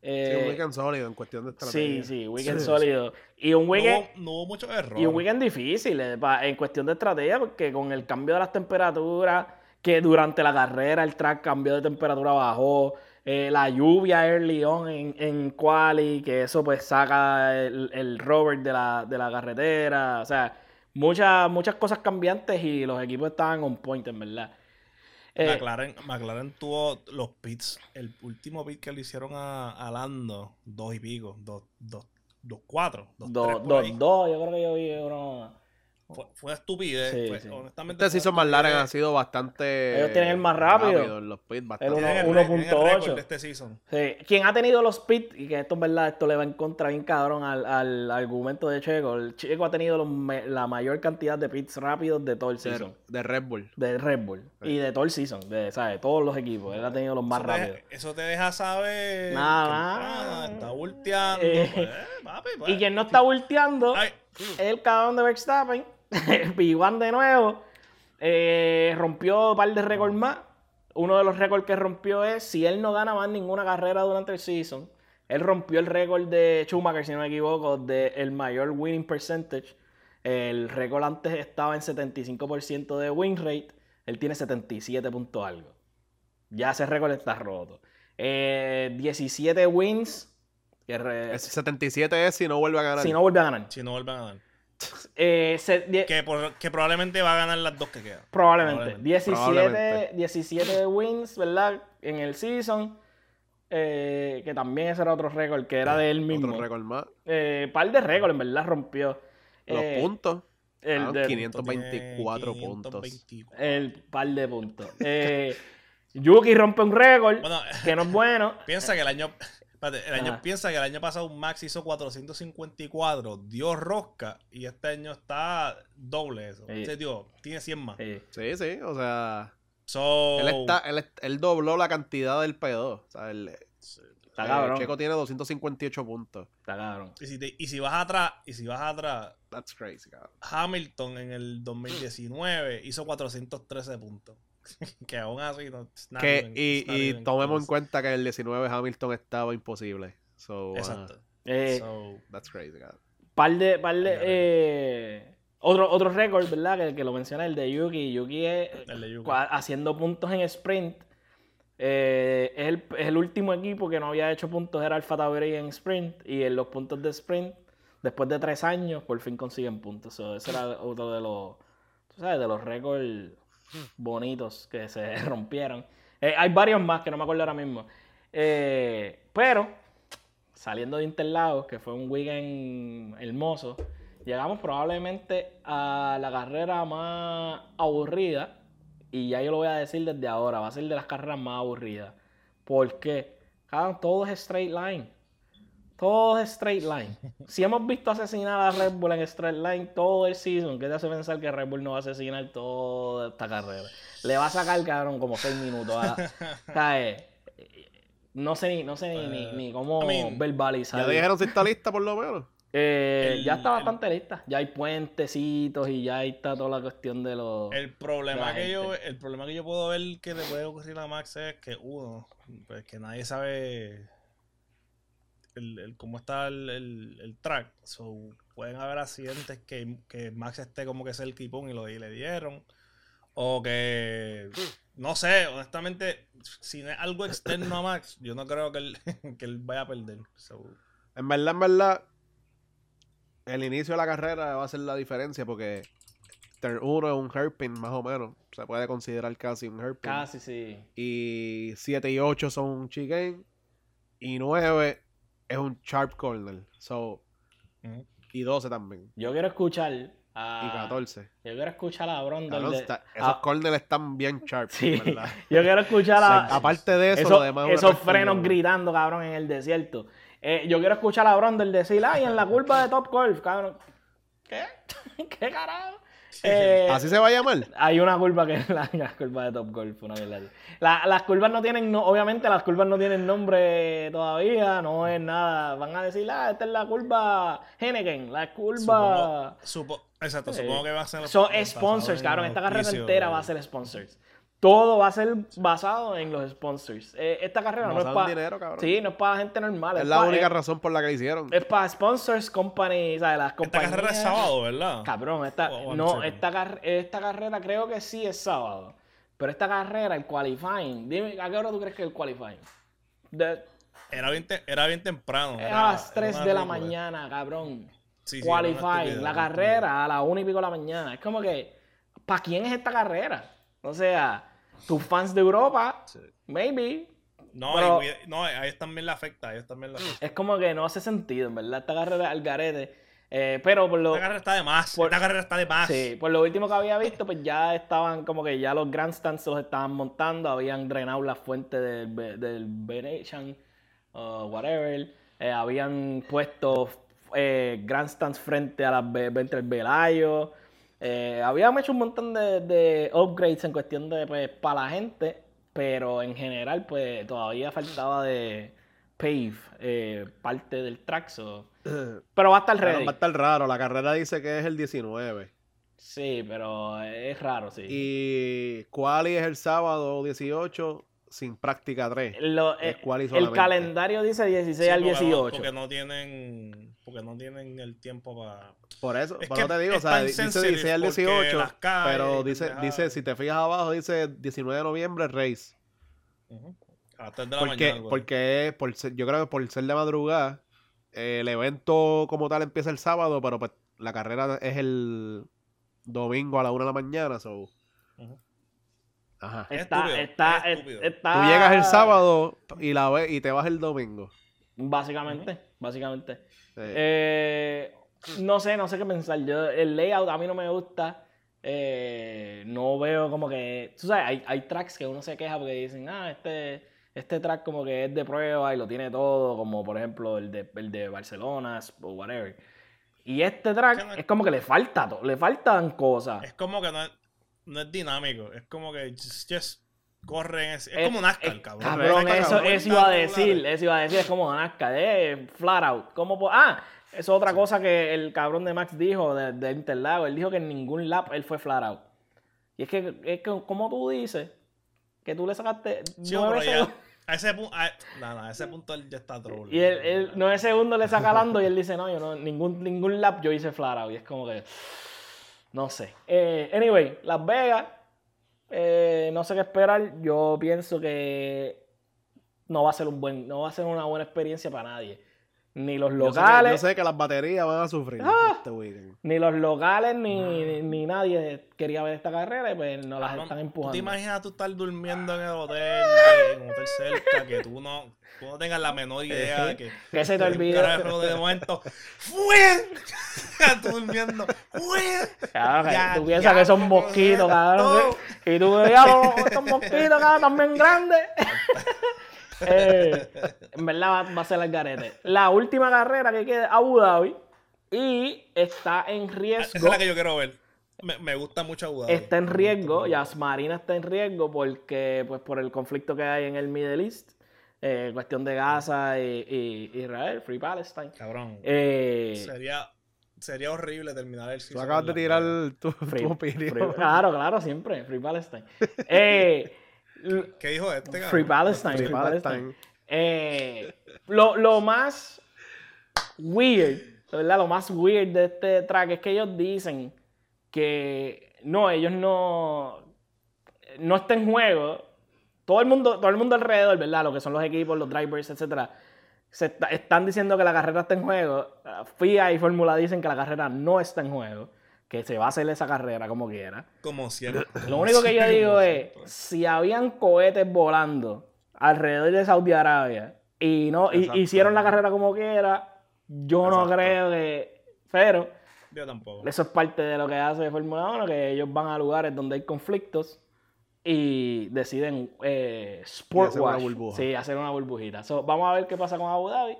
Sí, Eh, un weekend sólido en cuestión de Sí, estrategia. sí, weekend Sí, sólido. Y un No weekend, hubo, no hubo muchos errores. y un weekend difícil eh, pa- en cuestión de estrategia, porque con el cambio de las temperaturas, que durante la carrera el track cambió de temperatura, bajó, eh, la lluvia early on en, en quali, que eso pues saca el, el rover de la, de la carretera, o sea, muchas, muchas cosas cambiantes y los equipos estaban on point, en verdad. Eh, McLaren, McLaren tuvo los pits. El último pit que le hicieron a, a Lando, dos y pico, dos, dos, dos cuatro, dos, dos, tres por dos, ahí. dos, yo creo que yo vi uno... Fue, fue estupidez. Sí, fue- sí. honestamente, Este fue season McLaren estupidez. ha sido bastante. Ellos tienen el más rápido. los pits, El bastante. uno- Tienen el re- tienen el 1.8. récord de este season. Sí, quien ha tenido los pits, y que esto en verdad esto le va en contra bien cabrón al, al argumento de Checo. El Checo ha tenido los la mayor cantidad de pits rápidos de todo el season. de Red Bull. De Red Bull. Y de todo el season. De, ¿sabes? de todos los equipos. Él ha tenido los más Eso te- rápidos. Eso te deja saber. Nada, que, nada. ah, está volteando. Eh, pues, papi, pues. Y quien no está volteando Ay, es el cabrón de Verstappen. (laughs) P1 de nuevo. Eh, rompió un par de récords más. Uno de los récords que rompió es si él no gana más ninguna carrera durante el season. Él rompió el récord de Schumacher, si no me equivoco, de el mayor winning percentage. El récord antes estaba en 75% de win rate. Él tiene 77 puntos algo. Ya ese récord está roto. Eh, 17 wins. que re- Ese 77 es si no vuelve a ganar. si no vuelve a ganar. si no vuelven a ganar. Eh, se- die- Que, por- que probablemente va a ganar las dos que quedan. Probablemente. Probablemente. 17, Probablemente. 17 wins, ¿verdad? En el season. eh, que también ese era otro récord, que era de él mismo. Otro récord más. Eh, par de récords, en verdad, rompió. Los Eh, puntos. El, Ah, de- 524 puntos. 524. el par de puntos. Eh, Yuki rompe un récord, Bueno, que no es bueno. (laughs) piensa que el año. Espérate, el año Ajá. piensa que el año pasado Max hizo 454, dio rosca y este año está doble eso. Sí. O sea, digo, tiene 100 más. Sí. Sí, sí, o sea. So, Él, está, él, él dobló la cantidad del P2. O sea, el, Está el cabrón. Checo tiene 258 puntos. Está cabrón. y, si te- y si vas atrás, y si vas atrás, That's crazy, cabrón. Hamilton en el 2019 hizo 413 puntos. (laughs) que aún así no. Que, even- y tomemos en cuenta que el 19 Hamilton estaba imposible. So, uh, Exacto. Eh, So, that's crazy, cabrón. par de, par de, eh, otro, otro récord, ¿verdad? Que, que lo menciona el de Yuki. Yuki es el de Yuki. cua- haciendo puntos en sprint. Eh, es, el, es el último equipo que no había hecho puntos, era Alfa Tauri en sprint. Y en los puntos de sprint, después de tres años, por fin consiguen puntos. So, ese era otro de los, tú sabes, de los récords bonitos que se (laughs) rompieron. Eh, hay varios más que no me acuerdo ahora mismo. Eh, pero, saliendo de Interlagos, que fue un weekend hermoso, llegamos probablemente a la carrera más aburrida. Y ya yo lo voy a decir desde ahora, va a ser de las carreras más aburridas. ¿Por qué? Cabrón, todo es straight line. Todo es straight line. Si hemos visto asesinar a Red Bull en straight line todo el season, ¿qué te hace pensar que Red Bull no va a asesinar toda esta carrera? Le va a sacar, cabrón, como 6 minutos. A la- (laughs) eh, no sé ni, no sé ni, ni, ni cómo I mean, verbalizar. Ya dijeron si está lista por lo menos. Eh, El- ya está el- bastante lista. Ya hay puentecitos y ya ahí está toda la cuestión de los. El problema que yo, el problema que yo puedo ver que le puede ocurrir a Max es que uno, pues que nadie sabe el, el- cómo está el, el- el track. So, pueden haber accidentes que, que Max esté como que cerca y pum, y lo y le dieron. O que no sé, honestamente, si no es algo externo a Max, yo no creo que él, (laughs) que él vaya a perder. So, En verdad, en verdad, el inicio de la carrera va a ser la diferencia porque turn 1 es un hairpin más o menos. Se puede considerar casi un hairpin. Casi sí. Y 7 y 8 son un chicane. Y 9 es un sharp corner. So, y 12 también. Yo quiero escuchar a. Y 14. Yo quiero escuchar a Brondel. Cabrón, de- está- esos a- corners están bien sharp. Sí. ¿verdad? (laughs) Yo quiero escuchar a. (laughs) aparte de eso, esos lo demás frenos gritando, cabrón, en el desierto. Eh, yo quiero escuchar a Brondel decir, ay, en la curva de Top Golf, cabrón. ¿Qué? (laughs) ¿Qué carajo? Eh, ¿Así se va a llamar? Hay una curva que es la, la curva de Top Golf, una mierda. La- las curvas no tienen, no- obviamente las curvas no tienen nombre todavía, no es nada. Van a decir, ah, esta es la curva Henneken, la curva... Supongo, supo- exacto, Eh, supongo que va a ser Son sponsors, en cabrón. Esta carrera entera va a ser sponsors. Todo va a ser basado en los sponsors. Eh, esta carrera no es para... dinero, cabrón. Sí, no es para gente normal. Es es la pa- única es- razón por la que la hicieron. Es para sponsors, company, ¿sabes? Las Esta compañías... carrera es sábado, ¿verdad? Cabrón, esta, O- o no, esta, car- esta carrera creo que sí es sábado. Pero esta carrera, el qualifying, dime, ¿a qué hora tú crees que es el qualifying? De- Era bien, te- era bien temprano. es era- a las era 3 una de la mañana, cabrón. Sí, sí, era qualifying, la carrera a las 1 y pico de la mañana. Es como que, ¿para quién es esta carrera? O sea, tus fans de Europa, maybe. No, Pero- y no, a ellos también le afecta, a ellos también le afecta. Es como que no hace sentido, en verdad. Esta carrera al garete. Eh, pero por lo, Esta carrera está de más, Por- esta carrera está de más. Sí, por lo último que había visto, pues ya estaban como que ya los grandstands los estaban montando, habían drenado la fuente del, del Venetian, o whatever, eh, habían puesto eh, grandstands frente a las frente al Velayo, eh, habían hecho un montón de, de upgrades en cuestión de, pues, para la gente, pero en general, pues, todavía faltaba de pave eh, parte del track, so- (clears throat) pero va a estar ready. va a estar raro. La carrera dice que es el 19. Sí, pero es raro, sí. Y quali es el sábado 18 sin práctica 3. Lo- es eh, el calendario dice 16 Sí, al porque no- 18. Porque no tienen, porque no tienen el tiempo para... Por eso, Es eso te digo, o sea, dice sensitive 16 al porque 18, las calles pero dice, pendejadas. dice, si te fijas abajo, dice 19 de noviembre race. Ujú. A las 3 de la Porque, mañana. porque por ser- yo creo que por ser de madrugada, eh, el evento como tal empieza el sábado, pero pues la carrera es el domingo a la 1 de la mañana, so. Ujú. Ajá. Es Está, estúpido, está, es es- estúpido. está- Tú llegas el sábado y la ves y te vas el domingo. Básicamente, básicamente. Sí. Eh, no sé, no sé qué pensar. Yo, el layout a mí no me gusta. Eh, no veo como que. Tú sabes, hay, hay tracks que uno se queja porque dicen, ah, este, este track como que es de prueba y lo tiene todo, como por ejemplo el de, el de Barcelona o whatever. Y este track es como que le falta todo, le faltan cosas. Es como que no no es dinámico. Es como que just, just corren. Es, es Es- como NASCAR, es- cabrón. Cabrón, eso, cabrón, eso iba a decir, eso iba a decir, es como NASCAR, eh, flat out. ¿Cómo po- ah, eso es otra cosa que el cabrón de Max dijo de, de Interlago. Él dijo que en ningún lap él fue flat out. Y es que, es que como tú dices, que tú le sacaste Sí, segundos. a ese punto, a, no, no, a ese punto él ya está troll. Y él, él nueve segundos le saca Lando y él dice, no, yo no, ningún, ningún lap yo hice flat out. Y es como que, no sé. Eh, anyway, Las Vegas, eh, no sé qué esperar. Yo pienso que no va a ser un buen, no va a ser una buena experiencia para nadie. Ni los Yo sé que- locales, Yo sé que las baterías van a sufrir Ah. este weekend. ni los locales, ni, ni nadie quería ver esta carrera y pues no las están ¿Tú te empujando. imaginas tú estar durmiendo en el hotel, de- en un hotel cerca, que tú no, tú no tengas la menor idea de que... Que se te carajo de momento, ¡fue! (laughs) tú durmiendo, ¡fue! Claro, que Ya, tú piensas ya, que son no, mosquitos, no. cabrón. que- Y tú ya estos mosquitos, cabrón, también grandes. (laughs) Eh, en verdad va, va a ser el garete. La última carrera que queda Abu Dhabi y está en Esa riesgo. es la que yo quiero ver. Me, me gusta mucho Abu Dhabi. Está en riesgo, Yasmarina está en riesgo porque, pues, por el conflicto que hay en el Middle East, eh, cuestión de Gaza y, y Israel, Free Palestine. Cabrón. Eh, Sería, sería horrible terminar el Tú acabas de tirar tu, Free- tu opinión. Free- claro, claro, siempre, Free Palestine. (laughs) Eh, ¿Qué dijo este? Free Palestine. Free Palestine. Palestine. Eh, lo, lo más weird, ¿verdad? Lo más weird de este track es que ellos dicen que no, ellos no, no está en juego. Todo el mundo, todo el mundo alrededor, ¿verdad? Lo que son los equipos, los drivers, etcétera, se está- están diciendo que la carrera está en juego. FIA y Fórmula dicen que la carrera no está en juego, que se va a hacer esa carrera como quiera. Como siempre. Lo único que yo digo es, si habían cohetes volando alrededor de Saudi Arabia y no y- hicieron la carrera como quiera, yo no Exacto. creo que... Pero Yo tampoco. eso es parte de lo que hace Fórmula 1, que ellos van a lugares donde hay conflictos y deciden eh, sport hacer una wash. burbuja. Sí, hacer una burbujita. So, vamos a ver qué pasa con Abu Dhabi.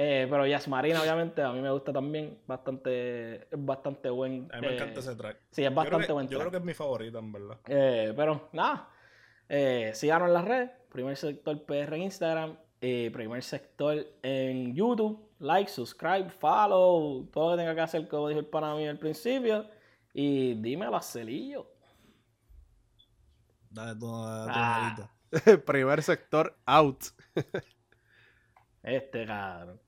Eh, pero Yas Marina, obviamente, a mí me gusta también. Bastante, es bastante buen. A mí me eh, encanta ese track. Sí, es Yo bastante que- buen Yo track. creo que es mi favorita, en verdad. Eh, pero nada, eh, síganos en las redes, primer sector PR en Instagram, eh, primer sector en YouTube, like, subscribe, follow, todo lo que tenga que hacer, como dijo el pana mío al principio, y dímelo a Celillo. Dale tu, Ah. (laughs) Primer sector out. (laughs) Este cabrón.